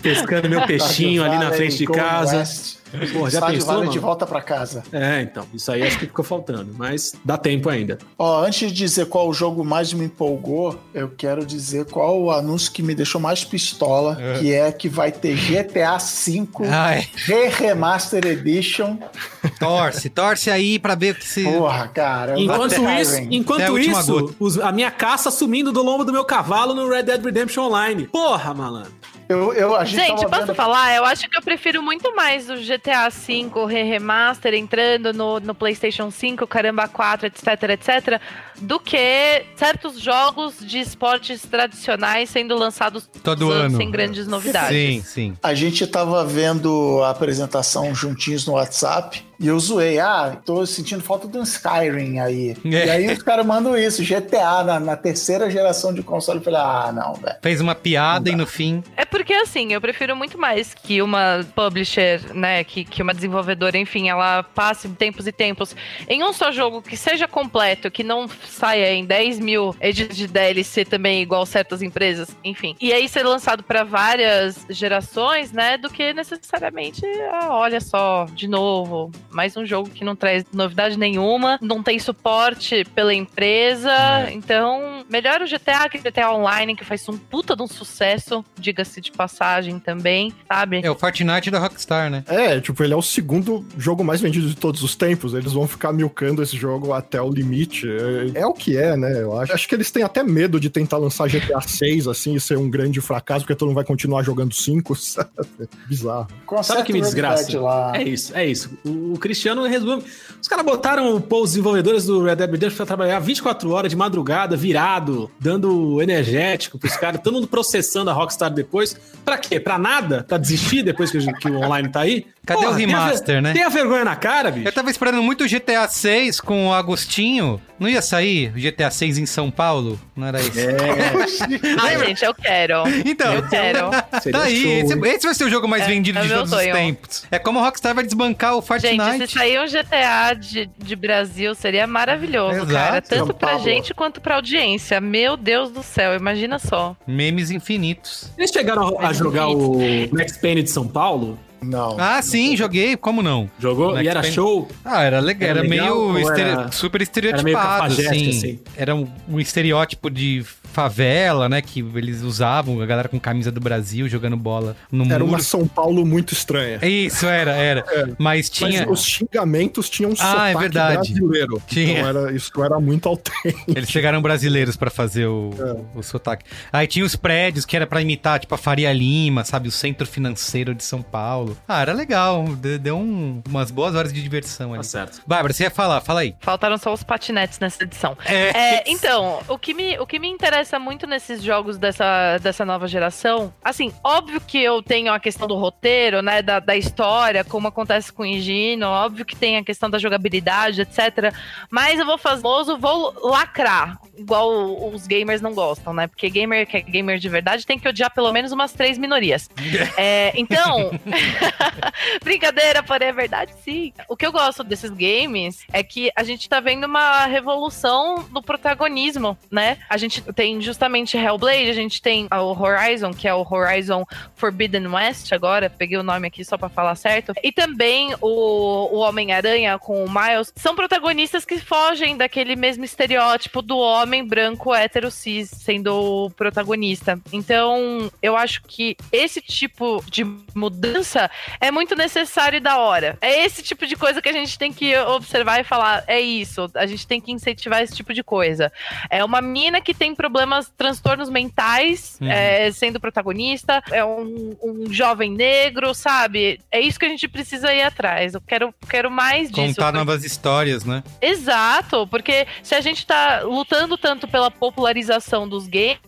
Pescando meu peixinho ali na frente de casa. West. Pô, já Stardew pensou, mano? de volta pra casa. É, então. Isso aí acho que ficou faltando. Mas dá tempo ainda. Ó, antes de dizer qual o jogo mais me empolgou, eu quero dizer qual o anúncio que me deixou mais pistola, que é que vai ter GTA V Ai, Re-Remaster Edition. torce, torce aí pra ver o que se... Porra, cara. Enquanto ter isso, enquanto última isso os- a minha caça sumindo do lombo do meu cavalo no Red Dead Redemption Online. Porra, malandro. Eu, eu, a gente Gente, posso vendo- falar? Eu acho que eu prefiro muito mais o GTA V Re- Remaster entrando no, no PlayStation 5, Caramba 4, etc, etc, do que certos jogos de esportes tradicionais sendo lançados Todo ano. sem grandes novidades. Sim, sim. A gente tava vendo a apresentação juntinhos no WhatsApp e eu zoei. Ah, tô sentindo falta de um Skyrim aí. É. E aí os caras mandam isso, GTA na, na terceira geração de console. Eu falei, ah, não, velho. Fez uma piada e no fim. É porque, assim, eu prefiro muito mais que uma publisher, né, que, que uma desenvolvedora, enfim, ela passe tempos e tempos em um só jogo que seja completo, que não saia em 10 mil edits de DLC também, igual certas empresas, enfim. E aí ser lançado para várias gerações, né, do que necessariamente, ah, olha só, de novo, mais um jogo que não traz novidade nenhuma, não tem suporte pela empresa, É. então, melhor o GTA que o GTA Online, que faz um puta de um sucesso, diga-se de passagem também, sabe? É o Fortnite da Rockstar, né? É, tipo, ele é o segundo jogo mais vendido de todos os tempos. Eles vão ficar milcando esse jogo até o limite. É, é o que é, né? Eu acho. Acho que eles têm até medo de tentar lançar GTA 6 assim e ser um grande fracasso, porque todo mundo vai continuar jogando 5, sabe? Bizarro. Sabe o que me desgraça? É isso, é isso. O, o Cristiano resume. Os caras botaram os desenvolvedores do Red Dead Redemption pra trabalhar 24 horas de madrugada, virado, dando energético pros caras, todo mundo processando a Rockstar depois. Pra quê? Pra nada? Pra desistir depois que, o- que o online tá aí? Cadê o tenha remaster, ver- né? Tenha vergonha na cara, bicho. Eu tava esperando muito o GTA 6 com o Agostinho. Não ia sair o GTA 6 em São Paulo? Não era isso? Ai, gente, eu quero. Então, Eu quero. Tá aí. Esse, esse vai ser o jogo mais É, vendido é de todos os sonho. tempos. É como a Rockstar vai desbancar o Fortnite. Gente, se sair um GTA de, de Brasil, seria maravilhoso, Exato. cara. Tanto São pra Paulo. gente quanto pra audiência. Meu Deus do céu, imagina só. Memes infinitos. Eles chegaram a, a jogar o Max Payne de São Paulo? Não. Ah, sim, joguei. Como não? Jogou? Max e era show? Ah, era legal. Era, Era legal meio estere- era- super era meio estereotipado, assim. assim? Era um, um estereótipo de favela, né? Que eles usavam, a galera com camisa do Brasil jogando bola no Era muro. uma São Paulo muito estranha. Isso, era, era. Mas tinha... Mas os xingamentos tinham um Ah, é sotaque verdade. brasileiro. Tinha. Então era, isso era muito autêntico. Eles chegaram brasileiros pra fazer o, É. o sotaque. Aí tinha os prédios que era pra imitar, tipo, a Faria Lima, sabe? O centro financeiro de São Paulo. Ah, era legal. de- Deu um- umas boas horas de diversão ali. Tá certo. Bárbara, você ia falar, fala aí. Faltaram só os patinetes nessa edição. É. É, então, o que, me, o que me interessa muito nesses jogos dessa, dessa nova geração, assim, óbvio que eu tenho a questão do roteiro, né, da, da história, como acontece com o Higino, óbvio que tem a questão da jogabilidade, etc. Mas eu vou famoso, vou lacrar, igual os gamers não gostam, né? Porque gamer que é gamer de verdade tem que odiar pelo menos umas três minorias. É, então, brincadeira, porém é verdade sim. O que eu gosto desses games é que a gente tá vendo uma revolução no protagonismo, né? A gente tem justamente Hellblade, a gente tem o Horizon, que é o Horizon Forbidden West agora, peguei o nome aqui só pra falar certo. E também o, o Homem-Aranha com o Miles, são protagonistas que fogem daquele mesmo estereótipo do homem branco hétero cis sendo o protagonista. Então, eu acho que esse tipo de mudança é muito necessário e da hora. É esse tipo de coisa que a gente tem que observar e falar, é isso, a gente tem que incentivar esse tipo de coisa. É uma mina que tem problemas, transtornos mentais, Uhum. é, sendo protagonista, é um, um jovem negro, sabe? É isso que a gente precisa ir atrás. Eu quero, quero mais disso. Contar porque- novas histórias, né? Exato, porque se a gente tá lutando tanto pela popularização dos games,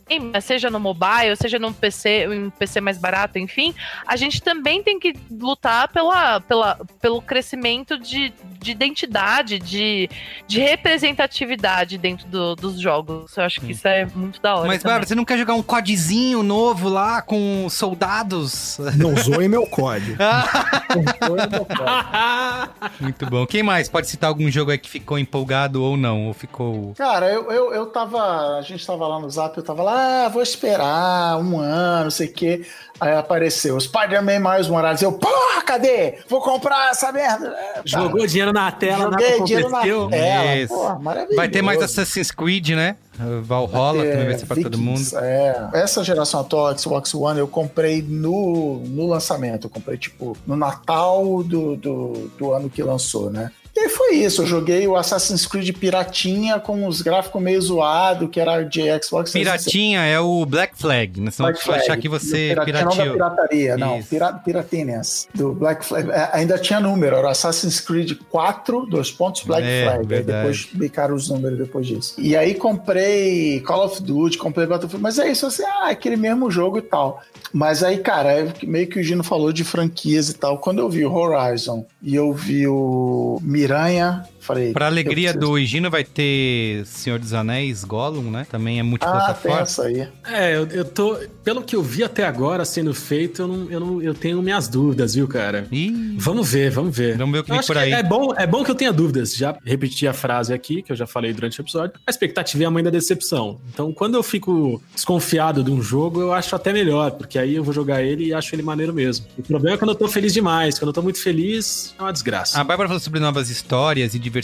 seja no mobile, seja num PC, um PC mais barato, enfim, a gente também tem que lutar pela, pela, pelo crescimento de, de identidade, de, de representatividade dentro do- dos jogos. Eu acho que isso é muito da hora. Mas, também. Bárbara, você não quer jogar um codzinho novo lá com soldados? Não zoe meu código. Muito bom. Quem mais? Pode citar algum jogo aí que ficou empolgado ou não? Ou ficou. Cara, eu, eu, eu tava. A gente tava lá no zap, eu tava lá, ah, vou esperar um ano, não sei o quê. Aí apareceu Spider-Man mais Morales. Eu, porra, cadê? Vou comprar essa merda. É, tá. Jogou dinheiro na tela, Joguei nada dinheiro na tela. Isso. Porra, maravilhoso. Vai ter mais Assassin's Creed, né? Valhalla, que também vai ser pra todo mundo. Vikings, É. Essa geração atual, Xbox One, eu comprei no, no lançamento. Eu comprei, tipo, no Natal do, do, do ano que lançou, né? E aí foi isso. Eu joguei o Assassin's Creed Piratinha com os gráficos meio zoado, que era de Xbox. Piratinha é o Black Flag, né? Senão Black vai achar Flag. que você Piratinha não da pirateou. pirataria, não. Isso. Pira, Piratinhas. Do Black Flag. É, ainda tinha número, era Assassin's Creed 4, dois pontos, Black É, Flag. Aí verdade. depois bicaram os números depois disso. E aí comprei Call of Duty, comprei Battlefield, mas é isso, assim, ah, aquele mesmo jogo e tal. Mas aí, cara, é meio que o Gino falou de franquias e tal. Quando eu vi o Horizon e eu vi o Miranha, falei. Pra alegria do Higino vai ter Senhor dos Anéis, Gollum, né? Também é Ah, multiplataforma. essa aí. É, eu, eu tô. Pelo que eu vi até agora sendo feito, eu, não, eu, não, eu tenho minhas dúvidas, viu, cara? Ih, Vamos ver, vamos ver. Vamos ver o que Eu vem por aí. É bom, é bom que eu tenha dúvidas. Já repeti a frase aqui, que eu já falei durante o episódio. A expectativa é a mãe da decepção. Então, quando eu fico desconfiado de um jogo, eu acho até melhor, porque aí eu vou jogar ele e acho ele maneiro mesmo. O problema é quando eu tô feliz demais. Quando eu tô muito feliz, é uma desgraça. A Bárbara falou sobre novas histórias e diversidade.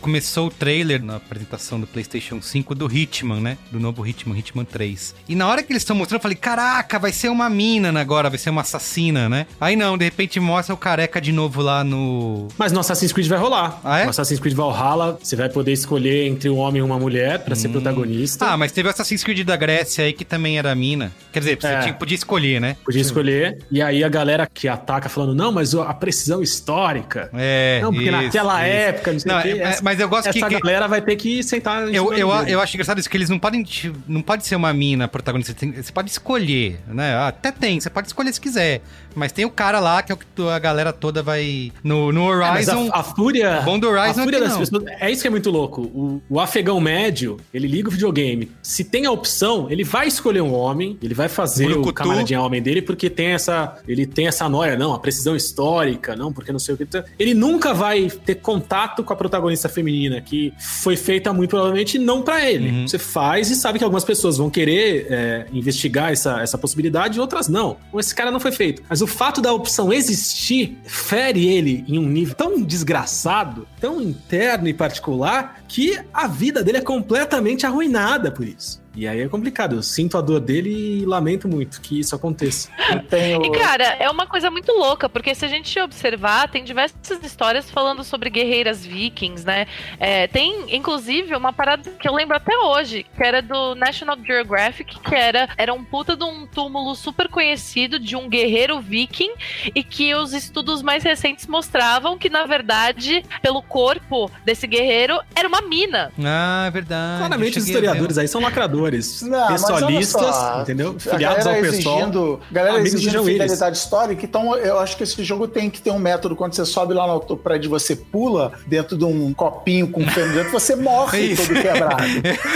Começou o trailer na apresentação do PlayStation 5 do Hitman, né? Do novo Hitman, Hitman 3. E na hora que eles estão mostrando, eu falei: caraca, vai ser uma mina agora, vai ser uma assassina, né? Aí não, de repente mostra o careca de novo lá no. Mas no Assassin's Creed vai rolar. Ah, é? No Assassin's Creed Valhalla, você vai poder escolher entre um homem e uma mulher pra ser protagonista. Ah, mas teve o Assassin's Creed da Grécia aí que também era mina. Quer dizer, você É. tinha- podia escolher, né? Podia escolher. E aí a galera que ataca falando, não, mas a precisão histórica. É. Não, porque isso, naquela isso. época, não sei Não, é- essa, mas eu gosto essa que- que- galera vai ter que sentar Eu, eu, dele. eu acho engraçado isso, que eles não podem. Não pode ser uma mina protagonista. Você pode escolher, né? Até tem, você pode escolher se quiser. Mas tem o cara lá que é o que a galera toda vai. No, no É, Horizon. a, a fúria. bom do Horizon a fúria é das não. pessoas. É isso que é muito louco. O, o afegão médio, ele liga o videogame. Se tem a opção, ele vai escolher um homem, ele vai fazer o Brucutu. camaradinha homem dele, porque tem essa. Ele tem essa noia, não, a precisão histórica, não, porque não sei o que. Ele nunca vai ter contato com a protagonista feminina, que foi feita muito provavelmente não pra ele. Uhum. Você faz e sabe que algumas pessoas vão querer é, investigar essa, essa possibilidade outras não. Então, esse cara não foi feito. Mas o fato da opção existir fere ele em um nível tão desgraçado, tão interno e particular, que a vida dele é completamente arruinada por isso. E aí é complicado. Eu sinto a dor dele e lamento muito que isso aconteça. Tenho. E, cara, é uma coisa muito louca, porque se a gente observar, tem diversas histórias falando sobre guerreiras vikings, né? É, tem, inclusive, uma parada que eu lembro até hoje, que era do National Geographic, que era, era um puta de um túmulo super conhecido de um guerreiro viking, e que os estudos mais recentes mostravam que, na verdade, pelo corpo desse guerreiro, era uma mina. Ah, é verdade. Claramente os historiadores aí são lacradores. Não, mas olha pessoalistas, entendeu? Filiados ao galera pessoal. exigindo, galera amigos exigindo fidelidade histórica, então eu acho que esse jogo tem que ter um método. Quando você sobe lá no prédio, você pula dentro de um copinho com feno dentro, você morre Isso. todo quebrado.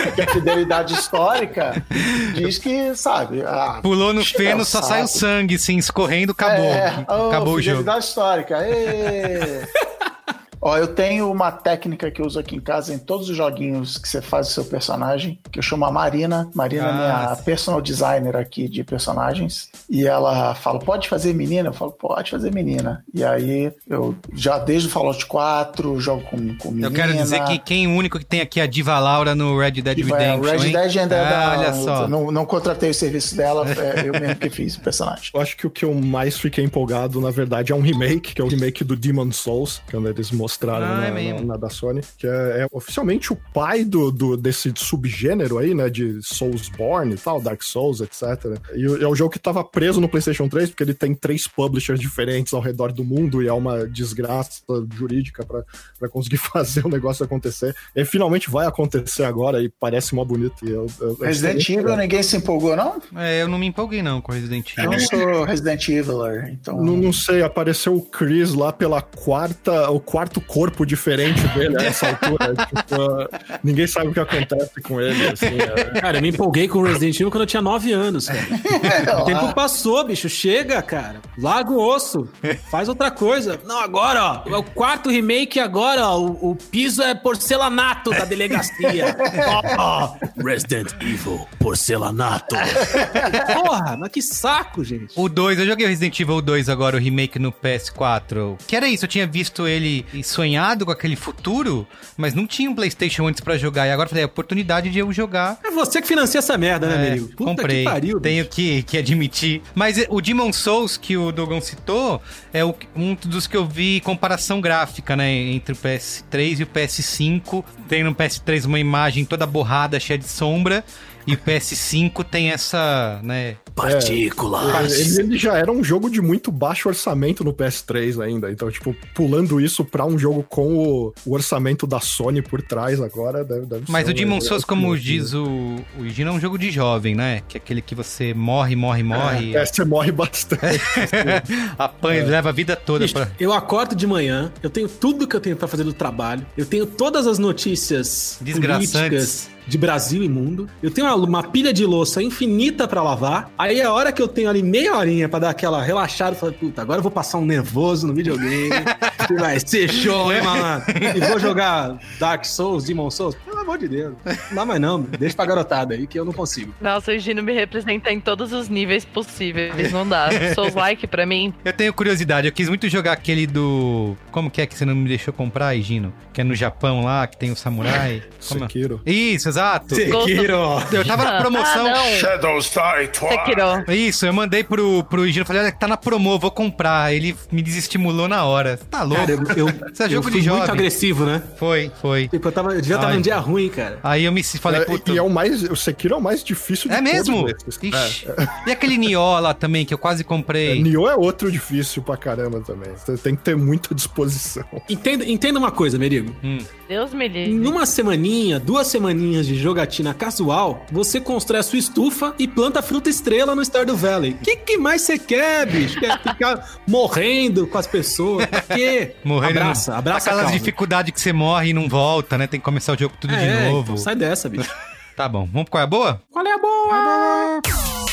Porque a fidelidade histórica diz que, sabe... ah, Pulou no encheu feno, só sai o sangue, assim, escorrendo, acabou. É, oh, acabou o jogo. fidelidade histórica. ê! Ó, eu tenho uma técnica que eu uso aqui em casa em todos os joguinhos que você faz o seu personagem, que eu chamo a Marina. Marina é Ah, minha sim. personal designer aqui de personagens. E ela fala, pode fazer menina? Eu falo, pode fazer menina. E aí eu já desde o Fallout 4 jogo com, com menina. Eu quero dizer que quem é o único que tem aqui é a Diva Laura no Red Dead vai, Redemption. o Red hein? Dead ainda é ah, da- olha só. Não, não contratei o serviço dela, é eu mesmo que fiz o personagem. Eu acho que o que eu mais fiquei empolgado, na verdade, é um remake, que é o remake do Demon Souls, que eles mostraram Ah, é na, mesmo. na- na da Sony, que é, é oficialmente o pai do, do- desse subgênero aí, né, de Soulsborne e tal, Dark Souls, etc. E é o jogo que tava preso no PlayStation 3, porque ele tem três publishers diferentes ao redor do mundo e é uma desgraça jurídica pra pra conseguir fazer o negócio acontecer. E finalmente vai acontecer agora e parece mó bonito. E eu, eu- eu Resident Evil, ninguém se empolgou, não? É, eu não me empolguei não com Resident Eu Evil. não sou Resident Eviler, então... Não, não sei, apareceu o Chris lá pela quarta, o quarto corpo diferente dele a essa altura. tipo, ninguém sabe o que acontece com ele. Assim, é. Cara, eu me empolguei com o Resident Evil quando eu tinha 9 anos, cara. O tempo passou, bicho. Chega, cara. Larga o osso. Faz outra coisa. Não, agora, ó. É o quarto remake agora, ó. O, o piso é porcelanato da delegacia. Ó, ó. Resident Evil, porcelanato. Porra, mas que saco, gente. O 2, eu joguei o Resident Evil 2 agora, o remake no PS4. Que era isso, eu tinha visto ele sonhado com aquele futuro, mas não tinha um PlayStation antes pra jogar. E agora eu falei, é a oportunidade de eu jogar. É você que financia essa merda, né, É, amigo? Puta comprei. que pariu. Tenho que, que admitir. Mas é, o Demon Souls que o Dogon citou é o- um dos que eu vi comparação gráfica, né? Entre o PS3 e o PS5. Tem no PS3 uma imagem toda borrada, cheia de sombra. E o PS5 tem essa, né? Partículas. Ele, ele já era um jogo de muito baixo orçamento no PS3 ainda. Então, tipo, pulando isso pra um jogo com o, o orçamento da Sony por trás agora, deve, deve Mas ser o Demon é- Souls, é- como diz o, o Gino, é um jogo de jovem, né? Que é aquele que você morre, morre, morre. É, você morre bastante. apanha, leva a vida toda Bicho, pra. Eu acordo de manhã, eu tenho tudo que eu tenho pra fazer do trabalho, eu tenho todas as notícias Desgraçantes. políticas de Brasil e mundo, eu tenho uma, uma pilha de louça infinita pra lavar, aí é a hora que eu tenho ali meia horinha pra dar aquela relaxada, eu falo, puta, agora eu vou passar um nervoso no videogame, que vai ser show, hein, malandro? E vou jogar Dark Souls, Demon Souls, pelo amor de Deus, não dá mais não, deixa pra garotada aí que eu não consigo. Nossa, o Gino me representa em todos os níveis possíveis. Não dá. Souls like pra mim. Eu tenho curiosidade, eu quis muito jogar aquele do. Como que é que você não me deixou comprar, Gino? Que é no Japão lá, que tem o samurai. Como é? Sekiro. Isso, exato. Sekiro! Eu tava na promoção. Ah. Shadows Die Twice. Sekiro. Isso, eu mandei pro, pro Gino, falei, olha, tá na promo, vou comprar. Ele me desestimulou na hora. Tá louco. Cara, eu, eu, Isso é eu jogo fui de muito agressivo, né? Foi, foi. Tipo, eu, tava, eu devia estar Ai. num dia ruim, cara. Aí eu me falei, É, puta. e é o mais. O Sekiro é o mais difícil de É mesmo? Ixi. E aquele Nioh lá também, que eu quase É, comprei. Nioh é outro difícil pra caramba também. Você tem que ter muita disposição. Entenda, entenda uma coisa, Merigo. Deus me livre. Em uma semaninha, duas semaninhas de jogatina casual, você constrói a sua estufa e planta fruta estrela no Stardew Valley. O que, que mais você quer, bicho? Quer ficar morrendo com as pessoas? Pra quê? Morrendo. Abraça, no- abraça a Aquelas dificuldades que você morre e não volta, né? Tem que começar o jogo tudo É, de novo. então sai dessa, bicho. Tá bom, vamos pro qual é a boa? Qual é a boa? Qual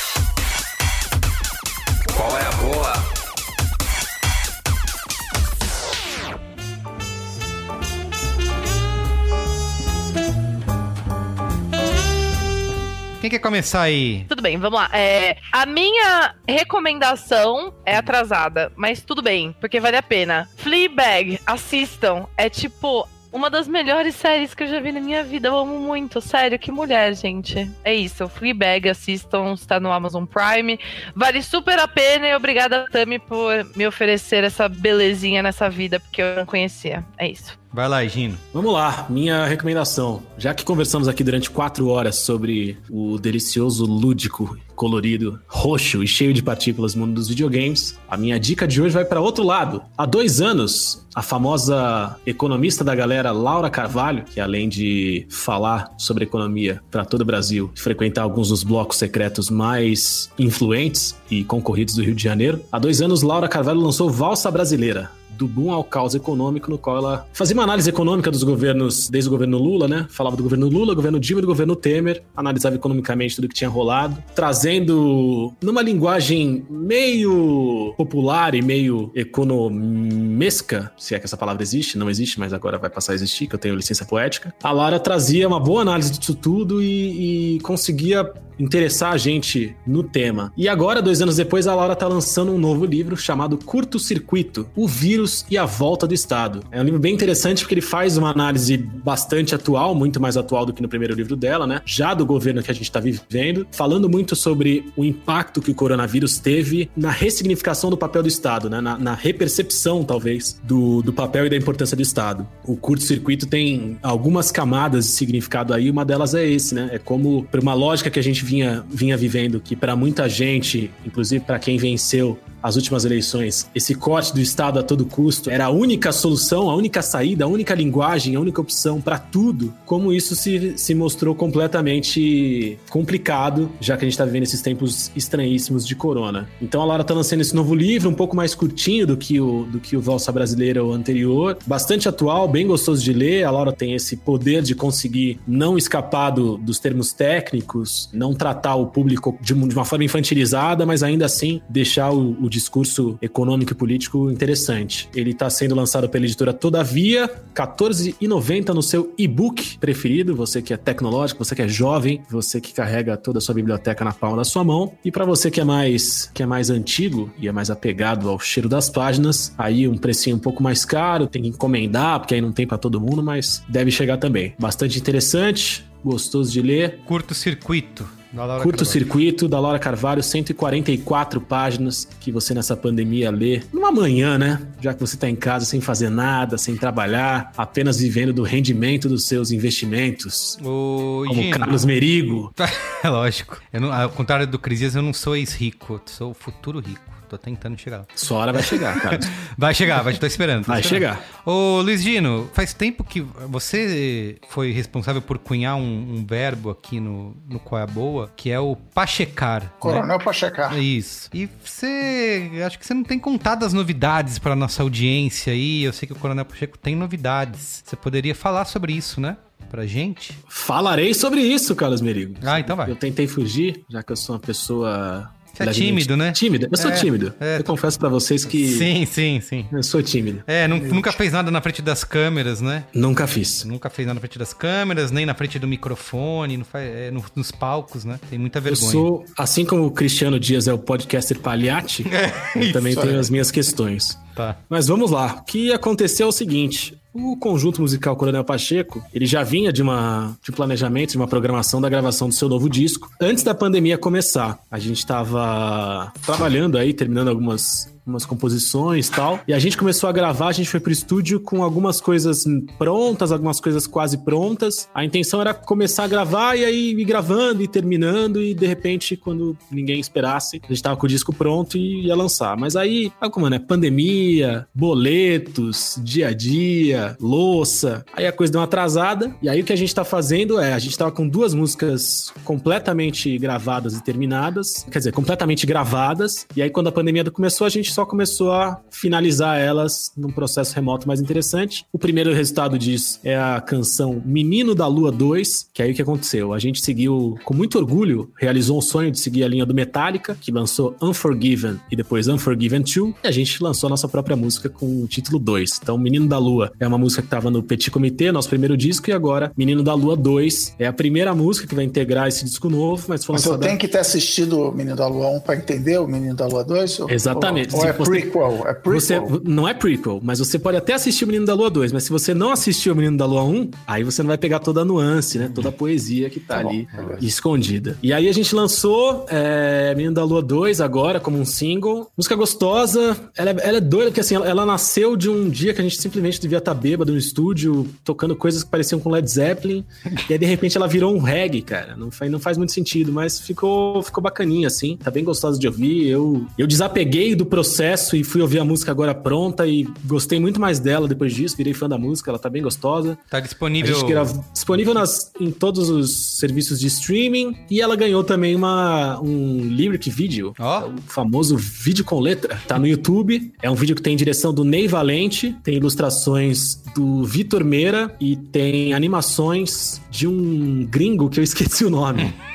Quem quer começar aí? Tudo bem, vamos lá. É, a minha recomendação é atrasada, mas tudo bem, porque vale a pena. Fleabag, assistam. É tipo uma das melhores séries que eu já vi na minha vida. Eu amo muito, sério, que mulher, gente. É isso, Fleabag, assistam, está no Amazon Prime. Vale super a pena e obrigada, Tami, por me oferecer essa belezinha nessa vida, porque eu não conhecia. É isso. Vai lá, Gino. Vamos lá, minha recomendação. Já que conversamos aqui durante quatro horas sobre o delicioso, lúdico, colorido, roxo e cheio de partículas mundo dos videogames, a minha dica de hoje vai para outro lado. Há dois anos, a famosa economista da galera Laura Carvalho, que além de falar sobre economia para todo o Brasil, frequentar alguns dos blocos secretos mais influentes e concorridos do Rio de Janeiro, há dois anos Laura Carvalho lançou Valsa Brasileira do boom ao caos econômico, no qual ela fazia uma análise econômica dos governos, desde o governo Lula, né? Falava do governo Lula, governo Dilma e do governo Temer, analisava economicamente tudo que tinha rolado, trazendo numa linguagem meio popular e meio economesca, se é que essa palavra existe, não existe, mas agora vai passar a existir, que eu tenho licença poética. A Lara trazia uma boa análise disso tudo e, e conseguia interessar a gente no tema. E agora, dois anos depois, a Laura tá lançando um novo livro chamado Curto Circuito: O Vírus e a Volta do Estado. É um livro bem interessante porque ele faz uma análise bastante atual, muito mais atual do que no primeiro livro dela, né? Já do governo que a gente tá vivendo, falando muito sobre o impacto que o coronavírus teve na ressignificação do papel do Estado, né? Na, na repercepção, talvez, do, do papel e da importância do Estado. O curto circuito tem algumas camadas de significado aí, uma delas é esse, né? É como, por uma lógica que a gente vinha, vinha vivendo, que para muita gente, inclusive para quem venceu as últimas eleições, esse corte do Estado a todo custo era a única solução, a única saída, a única linguagem, a única opção para tudo, como isso se, se mostrou completamente complicado, já que a gente está vivendo esses tempos estranhíssimos de corona. Então a Laura tá lançando esse novo livro, um pouco mais curtinho do que o, do que o Valsa Brasileira anterior, bastante atual, bem gostoso de ler. A Laura tem esse poder de conseguir não escapar do, dos termos técnicos, não tratar o público de, de uma forma infantilizada, mas ainda assim deixar o, o discurso econômico e político interessante. Ele está sendo lançado pela editora Todavia, R$14,90 no seu e-book preferido. Você que é tecnológico, você que é jovem, você que carrega toda a sua biblioteca na palma da sua mão. E para você que é mais que é mais antigo e é mais apegado ao cheiro das páginas, aí um precinho um pouco mais caro, tem que encomendar, porque aí não tem para todo mundo, mas deve chegar também. Bastante interessante, gostoso de ler. Curto circuito. Curto Carvalho. Circuito, da Laura Carvalho, 144 páginas que você nessa pandemia lê numa manhã, né? Já que você tá em casa sem fazer nada, sem trabalhar, apenas vivendo do rendimento dos seus investimentos. Ô, Como Gino, Carlos Merigo. É lógico. Eu não- ao contrário do Crisias, eu não sou ex-rico, eu sou o futuro rico. Tô tentando chegar lá. Sua hora vai chegar, cara. Vai chegar, vai, tô esperando. tô Vai esperando. chegar. Ô, Luiz Gino, faz tempo que você foi responsável por cunhar um, um verbo aqui no, no Qual é a Boa, que é o pachecar. né? Coronel Pachecar. Isso. E você, acho que você não tem contado as novidades para nossa audiência aí. Eu sei que o Coronel Pacheco tem novidades. Você poderia falar sobre isso, né? Pra gente? Falarei sobre isso, Carlos Merigo. Ah, então vai. Eu tentei fugir, já que eu sou uma pessoa. Você é tímido, né? Tímida. Eu sou É, tímido. é. Eu confesso pra vocês que Sim, sim, sim. eu sou tímido. É, nu- nunca fez nada na frente das câmeras, né? Nunca fiz. Nunca fez nada na frente das câmeras, nem na frente do microfone, faz, é, no- nos palcos, né? Tem muita Eu vergonha. sou, assim como o Cristiano Dias é o podcaster palhate, eu também tenho as minhas questões. Tá. Mas vamos lá. O que aconteceu é o seguinte. O conjunto musical Coronel Pacheco, ele já vinha de uma de um planejamento, de uma programação da gravação do seu novo disco. Antes da pandemia começar, a gente estava trabalhando aí, terminando algumas umas composições tal. E a gente começou a gravar, a gente foi pro estúdio com algumas coisas prontas, algumas coisas quase prontas. A intenção era começar a gravar e aí ir gravando e terminando e de repente, quando ninguém esperasse, a gente tava com o disco pronto e ia lançar. Mas aí, sabe como é, né? Pandemia, boletos, dia a dia, louça. Aí a coisa deu uma atrasada. E aí o que a gente tá fazendo é, a gente tava com duas músicas completamente gravadas e terminadas. Quer dizer, completamente gravadas. E aí quando a pandemia começou, a gente só começou a finalizar elas num processo remoto mais interessante. O primeiro resultado disso é a canção Menino da Lua 2, que aí o que aconteceu? A gente seguiu com muito orgulho, realizou um sonho de seguir a linha do Metallica, que lançou Unforgiven e depois Unforgiven 2, e a gente lançou a nossa própria música com o título 2. Então, Menino da Lua é uma música que estava no Petit Comité, nosso primeiro disco, e agora Menino da Lua 2 é a primeira música que vai integrar esse disco novo, mas foi Mas eu lançada... tenho que ter assistido Menino da Lua 1 pra entender o Menino da Lua 2? Ou- Exatamente. Ou, ou Se é você- prequel? É prequel? Você, não é prequel, mas você pode até assistir o Menino da Lua 2, mas se você não assistiu o Menino da Lua 1, aí você não vai pegar toda a nuance, né? Toda a poesia que tá, Tá bom, ali beleza. escondida. E aí a gente lançou é, Menino da Lua 2 agora como um single. Música gostosa, ela é, ela é doida, porque assim, ela, ela nasceu de um dia que a gente simplesmente devia estar bêbado no estúdio, tocando coisas que pareciam com Led Zeppelin, e aí de repente ela virou um reggae, cara. Não faz, não faz muito sentido, mas ficou, ficou bacaninha, assim. Tá bem gostosa de ouvir. Eu, eu desapeguei do processo e fui ouvir a música agora pronta e gostei muito mais dela depois disso. Virei fã da música, ela tá bem gostosa. Tá disponível. grava- disponível nas, em todos os serviços de streaming e ela ganhou também uma, um lyric video, Ó. o famoso vídeo com letra. Tá no YouTube. É um vídeo que tem direção do Ney Valente, tem ilustrações do Vitor Meira e tem animações de um gringo que eu esqueci o nome.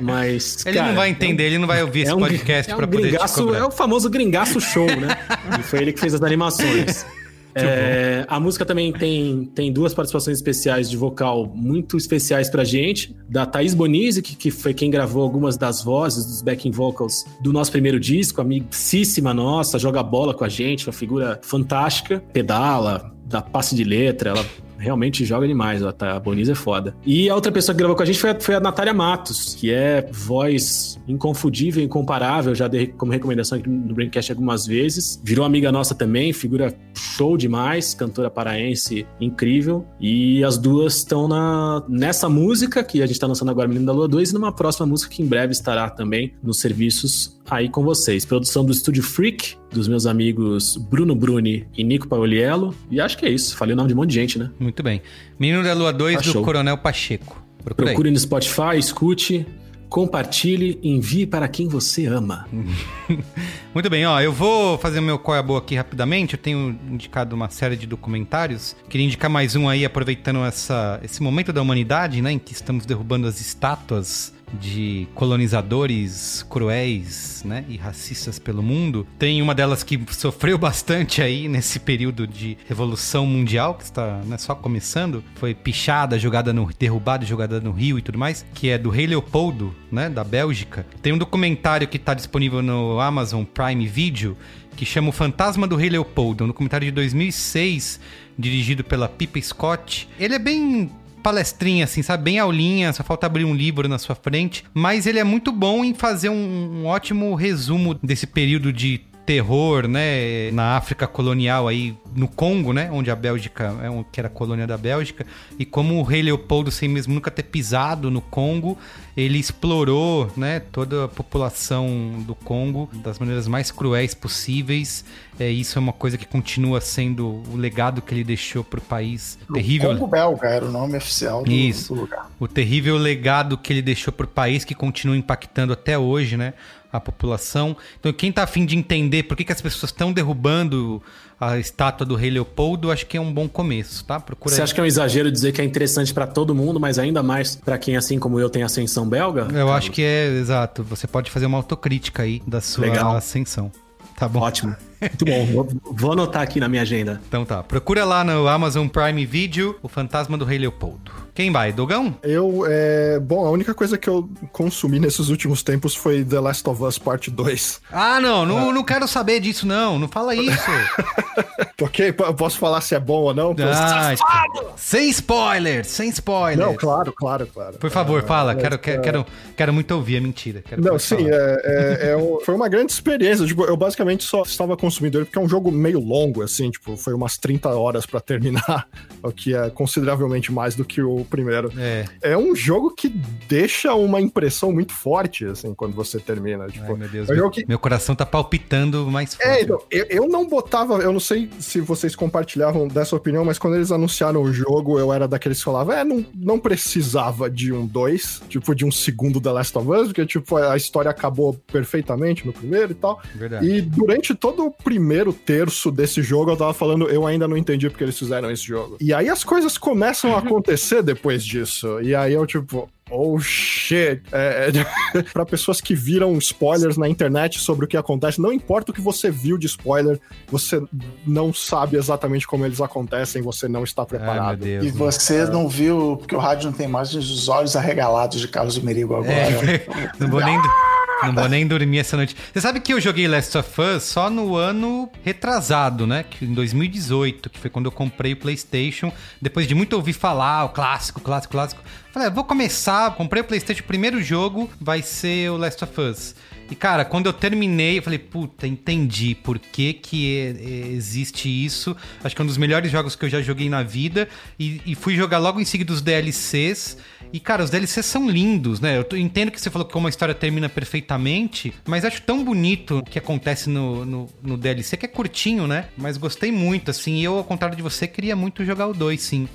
Mas. Ele cara, não vai é um- entender, ele não vai ouvir esse um- podcast é um pra poder gringaço. É o famoso gringaço show, né? e foi ele que fez as animações. É, a música também tem, tem duas participações especiais de vocal muito especiais pra gente, da Thaís Bonizzi, que, que foi quem gravou algumas das vozes, dos backing vocals do nosso primeiro disco, amicíssima nossa, joga bola com a gente, uma figura fantástica, pedala, dá passe de letra, ela realmente joga demais, ó, tá? a Bonizzi é foda. E a outra pessoa que gravou com a gente foi a, foi a Natália Matos, que é voz inconfundível, incomparável, já dei como recomendação aqui no Braincast algumas vezes. Virou amiga nossa também, figura show demais, cantora paraense incrível. E as duas estão na, nessa música que a gente tá lançando agora, Menino da Lua 2, e numa próxima música que em breve estará também nos serviços aí com vocês. Produção do Estúdio Freak, dos meus amigos Bruno Bruni e Nico Paoliello. E acho que é isso. Falei o nome de um monte de gente, né? Muito bem. Menino da Lua 2 Tá do show. Coronel Pacheco. Procura aí. Procure no Spotify, escute, compartilhe, envie para quem você ama. Muito bem, ó, eu vou fazer o meu qual é a boa aqui rapidamente. Eu tenho indicado uma série de documentários. Queria indicar mais um aí, aproveitando essa, esse momento da humanidade, né, em que estamos derrubando as estátuas de colonizadores cruéis, né, e racistas pelo mundo. Tem uma delas que sofreu bastante aí nesse período de revolução mundial que está né, só começando, foi pichada, jogada no derrubada, jogada no Rio e tudo mais, que é do Rei Leopoldo, né, da Bélgica. Tem um documentário que está disponível no Amazon Prime Video que chama O Fantasma do Rei Leopoldo, um documentário de 2006, dirigido pela Pippa Scott. Ele é bem palestrinha, assim, sabe? Bem aulinha, só falta abrir um livro na sua frente. Mas ele é muito bom em fazer um, um ótimo resumo desse período de terror, né, na África colonial aí, no Congo, né, onde a Bélgica, é um, que era colônia da Bélgica, e como o rei Leopoldo, sem mesmo nunca ter pisado no Congo, ele explorou, né, toda a população do Congo das maneiras mais cruéis possíveis. É, isso é uma coisa que continua sendo o legado que ele deixou para o país. O terrível. Congo Belga era o nome oficial do, Isso. do lugar. O terrível legado que ele deixou para o país que continua impactando até hoje, né? A população. Então, quem tá afim de entender por que, que as pessoas estão derrubando a estátua do rei Leopoldo, acho que é um bom começo, tá? Procura Você aí. acha que é um exagero dizer que é interessante pra todo mundo, mas ainda mais pra quem, assim como eu, tem ascensão belga? Eu acho que é, exato. Você pode fazer uma autocrítica aí da sua Legal. ascensão. Tá bom? Ótimo. Muito bom. Vou, anotar aqui na minha agenda. Então tá. Procura lá no Amazon Prime Video o Fantasma do Rei Leopoldo. Quem vai? Dogão? Eu, é... Bom, a única coisa que eu consumi nesses últimos tempos foi The Last of Us Part 2. Ah, não, não, não quero saber disso, não. Não fala isso. Ok? Posso falar se é bom ou não? Ah, sem spoilers, sem spoilers. Não, claro, claro, claro. Por favor, fala. mas, Quero, quero, é, quero, quero muito ouvir, é mentira. Quero Não, sim, é, é- é um- foi uma grande experiência. Tipo, eu basicamente só estava consumindo ele porque é um jogo meio longo, assim, tipo, foi umas 30 horas pra terminar, o que é consideravelmente mais do que o primeiro. É. É um jogo que deixa uma impressão muito forte, assim, quando você termina. Tipo, Ai, meu Deus. é um Meu, que meu coração tá palpitando mais forte. é, então, eu, eu não botava, eu não sei se vocês compartilhavam dessa opinião, mas quando eles anunciaram o jogo, eu era daqueles que falavam, é, não, não precisava de um 2, tipo, de um segundo The Last of Us, porque, tipo, a história acabou perfeitamente no primeiro e tal. Verdade. E durante todo o primeiro terço desse jogo, eu tava falando, eu ainda não entendi porque eles fizeram esse jogo. E aí as coisas começam a acontecer depois disso. E aí eu, tipo. Oh shit! É, é, para pessoas que viram spoilers na internet sobre o que acontece, não importa o que você viu de spoiler, você não sabe exatamente como eles acontecem, você não está Ai, preparado. Deus. E você não viu, porque o rádio não tem mais os olhos arregalados de Carlos Merigo agora. É, não vou nem. Não vou nem dormir essa noite. Você sabe que eu joguei Last of Us só no ano retrasado, né? Que em 2018, que foi quando eu comprei o PlayStation. Depois de muito ouvir falar, o clássico, clássico, clássico. Falei, ah, vou começar. Comprei o PlayStation, o primeiro jogo vai ser o Last of Us. E, cara, quando eu terminei, eu falei, puta, entendi por que que existe isso. Acho que é um dos melhores jogos que eu já joguei na vida. E, e fui jogar logo em seguida os DLCs. E, cara, os DLCs são lindos, né? Eu entendo que você falou que uma história termina perfeitamente, mas acho tão bonito o que acontece no, no, no DLC, que é curtinho, né? Mas gostei muito, assim. E eu, ao contrário de você, queria muito jogar o 2, sim.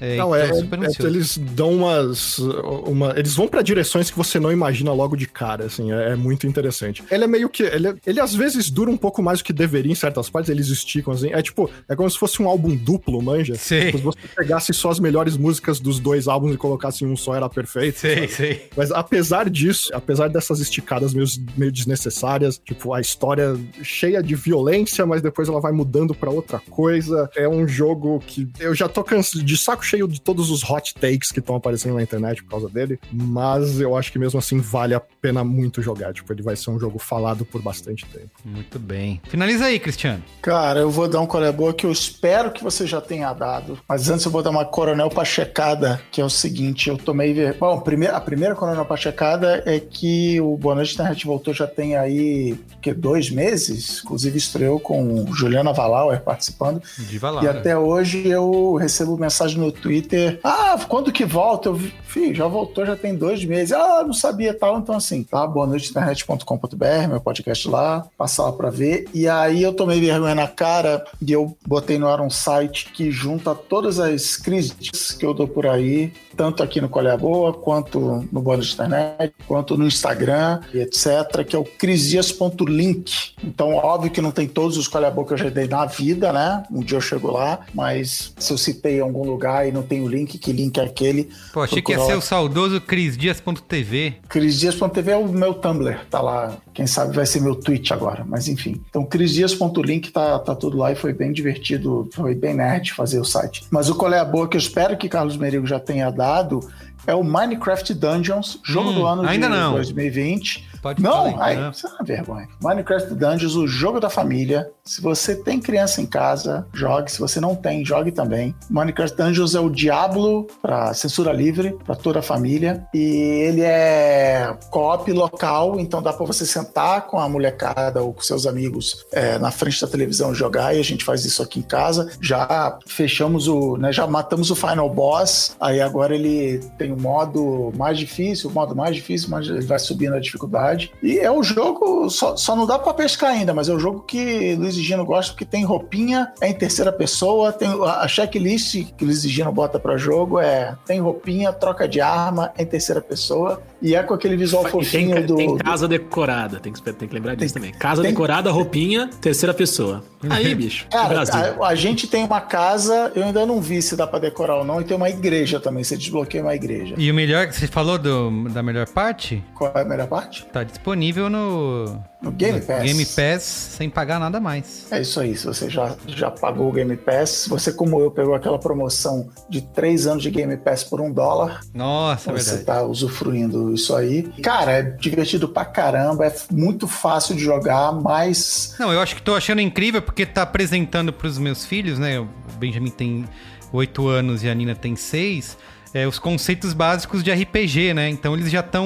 É, Não, então, é, super é- eles dão umas. Uma, eles vão pra direções que você não imagina logo de cara, assim, é, é muito interessante. Ele é meio que. Ele, é- ele às vezes dura um pouco mais do que deveria em certas partes, eles esticam, assim. É tipo, é como se fosse um álbum duplo, manja? Se você pegasse só as melhores músicas dos dois álbuns e colocasse em um só, era perfeito. Sabe? sei. Mas apesar disso, apesar dessas esticadas meio, meio desnecessárias, tipo, a história cheia de violência, mas depois ela vai mudando pra outra coisa. É um jogo que eu já tô cansado de saco cheio de todos os hot takes que estão aparecendo na internet por causa dele, mas eu acho que mesmo assim vale a pena muito jogar. Tipo, ele vai ser um jogo falado por bastante tempo. Muito bem. Finaliza aí, Cristiano. Cara, eu vou dar um colher boa que eu espero que você já tenha dado. Mas antes eu vou dar uma coronel pachecada, que é o seguinte, eu tomei... ver- Bom, primeira- a primeira coronel pachecada é que o Boa Noite Internet voltou já tem aí, que, dois meses? Inclusive estreou com Juliana Valauer participando. Diva lá. E até hoje eu recebo mensagem no Twitter: Ah, quando que volta? Eu vi, já voltou, já tem dois meses. Ah, não sabia tal. Então, assim, tá? Boa noite, internet.com.br, meu podcast lá, passa lá pra ver. E aí eu tomei vergonha na cara e eu botei no ar um site que junta todas as críticas que eu dou por aí, tanto aqui no a Boa, quanto no Boa Internet, quanto no Instagram etc., que é o crisias.link. Então, óbvio que não tem todos os a Boa que eu já dei na vida, né? Um dia eu chego lá, mas se eu citei em algum lugar aí não tem o link, que link é aquele. Pô, achei que ia ser o saudoso crisdias.tv. CrisDias.tv é o meu Tumblr, tá lá. Quem sabe vai ser meu Twitch agora, mas enfim. Então, crisdias.link tá, tá tudo lá e foi bem divertido, foi bem nerd fazer o site. Mas o é a boa que eu espero que Carlos Merigo já tenha dado é o Minecraft Dungeons, jogo Hum, do ano ainda de não. 2020. Pode falar Não, então, ai, né? isso é uma vergonha. Minecraft Dungeons, o jogo da família. Se você tem criança em casa, jogue. Se você não tem, jogue também. Minecraft Dungeons é o Diablo para censura livre para toda a família e ele é co-op local, então dá para você sentar com a molecada ou com seus amigos é, na frente da televisão e jogar. E a gente faz isso aqui em casa. Já fechamos o, né, já matamos o final boss. Aí agora ele tem o modo mais difícil, o modo mais difícil, mas ele vai subindo a dificuldade. E é o jogo, só, só não dá pra pescar ainda, mas é o jogo que Luiz e Gino gosta, porque tem roupinha, é em terceira pessoa, tem a checklist que Luiz e Gino bota pra jogo é tem roupinha, troca de arma, é em terceira pessoa, e é com aquele visual E tem, fofinho do. tem casa decorada, tem que, tem que lembrar disso Tem- também. Casa tem- decorada, roupinha, terceira pessoa. Aí, bicho. Cara, a, a gente tem uma casa, eu ainda não vi se dá pra decorar ou não, e tem uma igreja também, você desbloqueia uma igreja. E o melhor, você falou do, da melhor parte? Qual é a melhor parte? Tá disponível no, No Game Pass. Game Pass sem pagar nada mais. É isso aí, se você já, já pagou o Game Pass, você, como eu, pegou aquela promoção de três anos de Game Pass por um dólar, Nossa, é você verdade. tá usufruindo isso aí. Cara, é divertido pra caramba, é muito fácil de jogar, mas Não, eu acho que tô achando incrível porque tá apresentando pros meus filhos, né? O Benjamin tem 8 anos e a Nina tem 6. É, os conceitos básicos de RPG, né? Então eles já estão.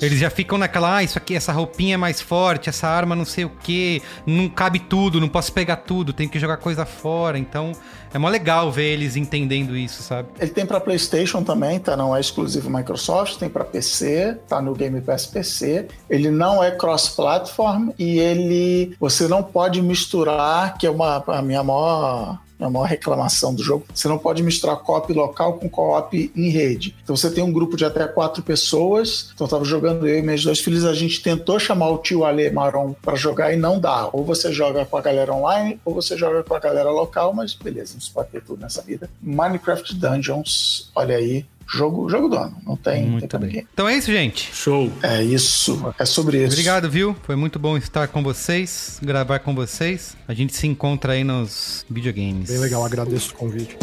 Eles já ficam naquela, ah, isso aqui, essa roupinha é mais forte, essa arma não sei o que, não cabe tudo, não posso pegar tudo, tenho que jogar coisa fora. Então é mó legal ver eles entendendo isso, sabe? ele tem pra PlayStation também, tá? Não é exclusivo Microsoft, tem pra PC, tá no Game Pass PC. Ele não é cross-platform e ele você não pode misturar, que é uma a minha maior a maior reclamação do jogo. Você não pode misturar co-op local com co-op em rede. Então você tem um grupo de até quatro pessoas. Então eu tava jogando eu e meus dois filhos. A gente tentou chamar o tio Ale Maron pra jogar e não dá. Ou você joga com a galera online, ou você joga com a galera local, mas beleza, não se pode ter tudo nessa vida. Minecraft Dungeons, olha aí. Jogo, jogo do ano, não tem, tem Muito pra bem. ninguém. Então é isso, gente. Show. É isso, é sobre isso. Obrigado, viu? Foi muito bom estar com vocês, gravar com vocês. A gente se encontra aí nos videogames. Bem legal, agradeço o convite.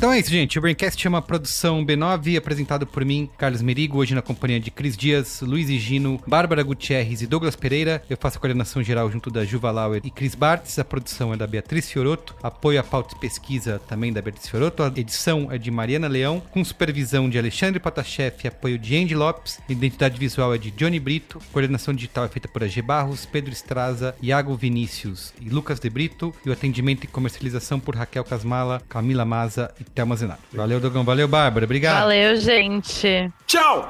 Então é isso, gente. O Braincast é uma produção B9, apresentado por mim, Carlos Merigo, hoje na companhia de Cris Dias, Luiz e Gino, Bárbara Gutierrez e Douglas Pereira. Eu faço a coordenação geral junto da Juva Lauer e Cris Bartz. A produção é da Beatriz Fioroto. Apoio à pauta e pesquisa também da Beatriz Fioroto. A edição é de Mariana Leão, com supervisão de Alexandre Potashev e apoio de Andy Lopes. Identidade visual é de Johnny Brito. Coordenação digital é feita por AG Barros, Pedro Estraza, Iago Vinícius e Lucas De Brito. E o atendimento e comercialização por Raquel Casmala, Camila Maza e Thelma Zenato. Valeu, Dogão. Valeu, Bárbara. Obrigado. Valeu, gente. Tchau!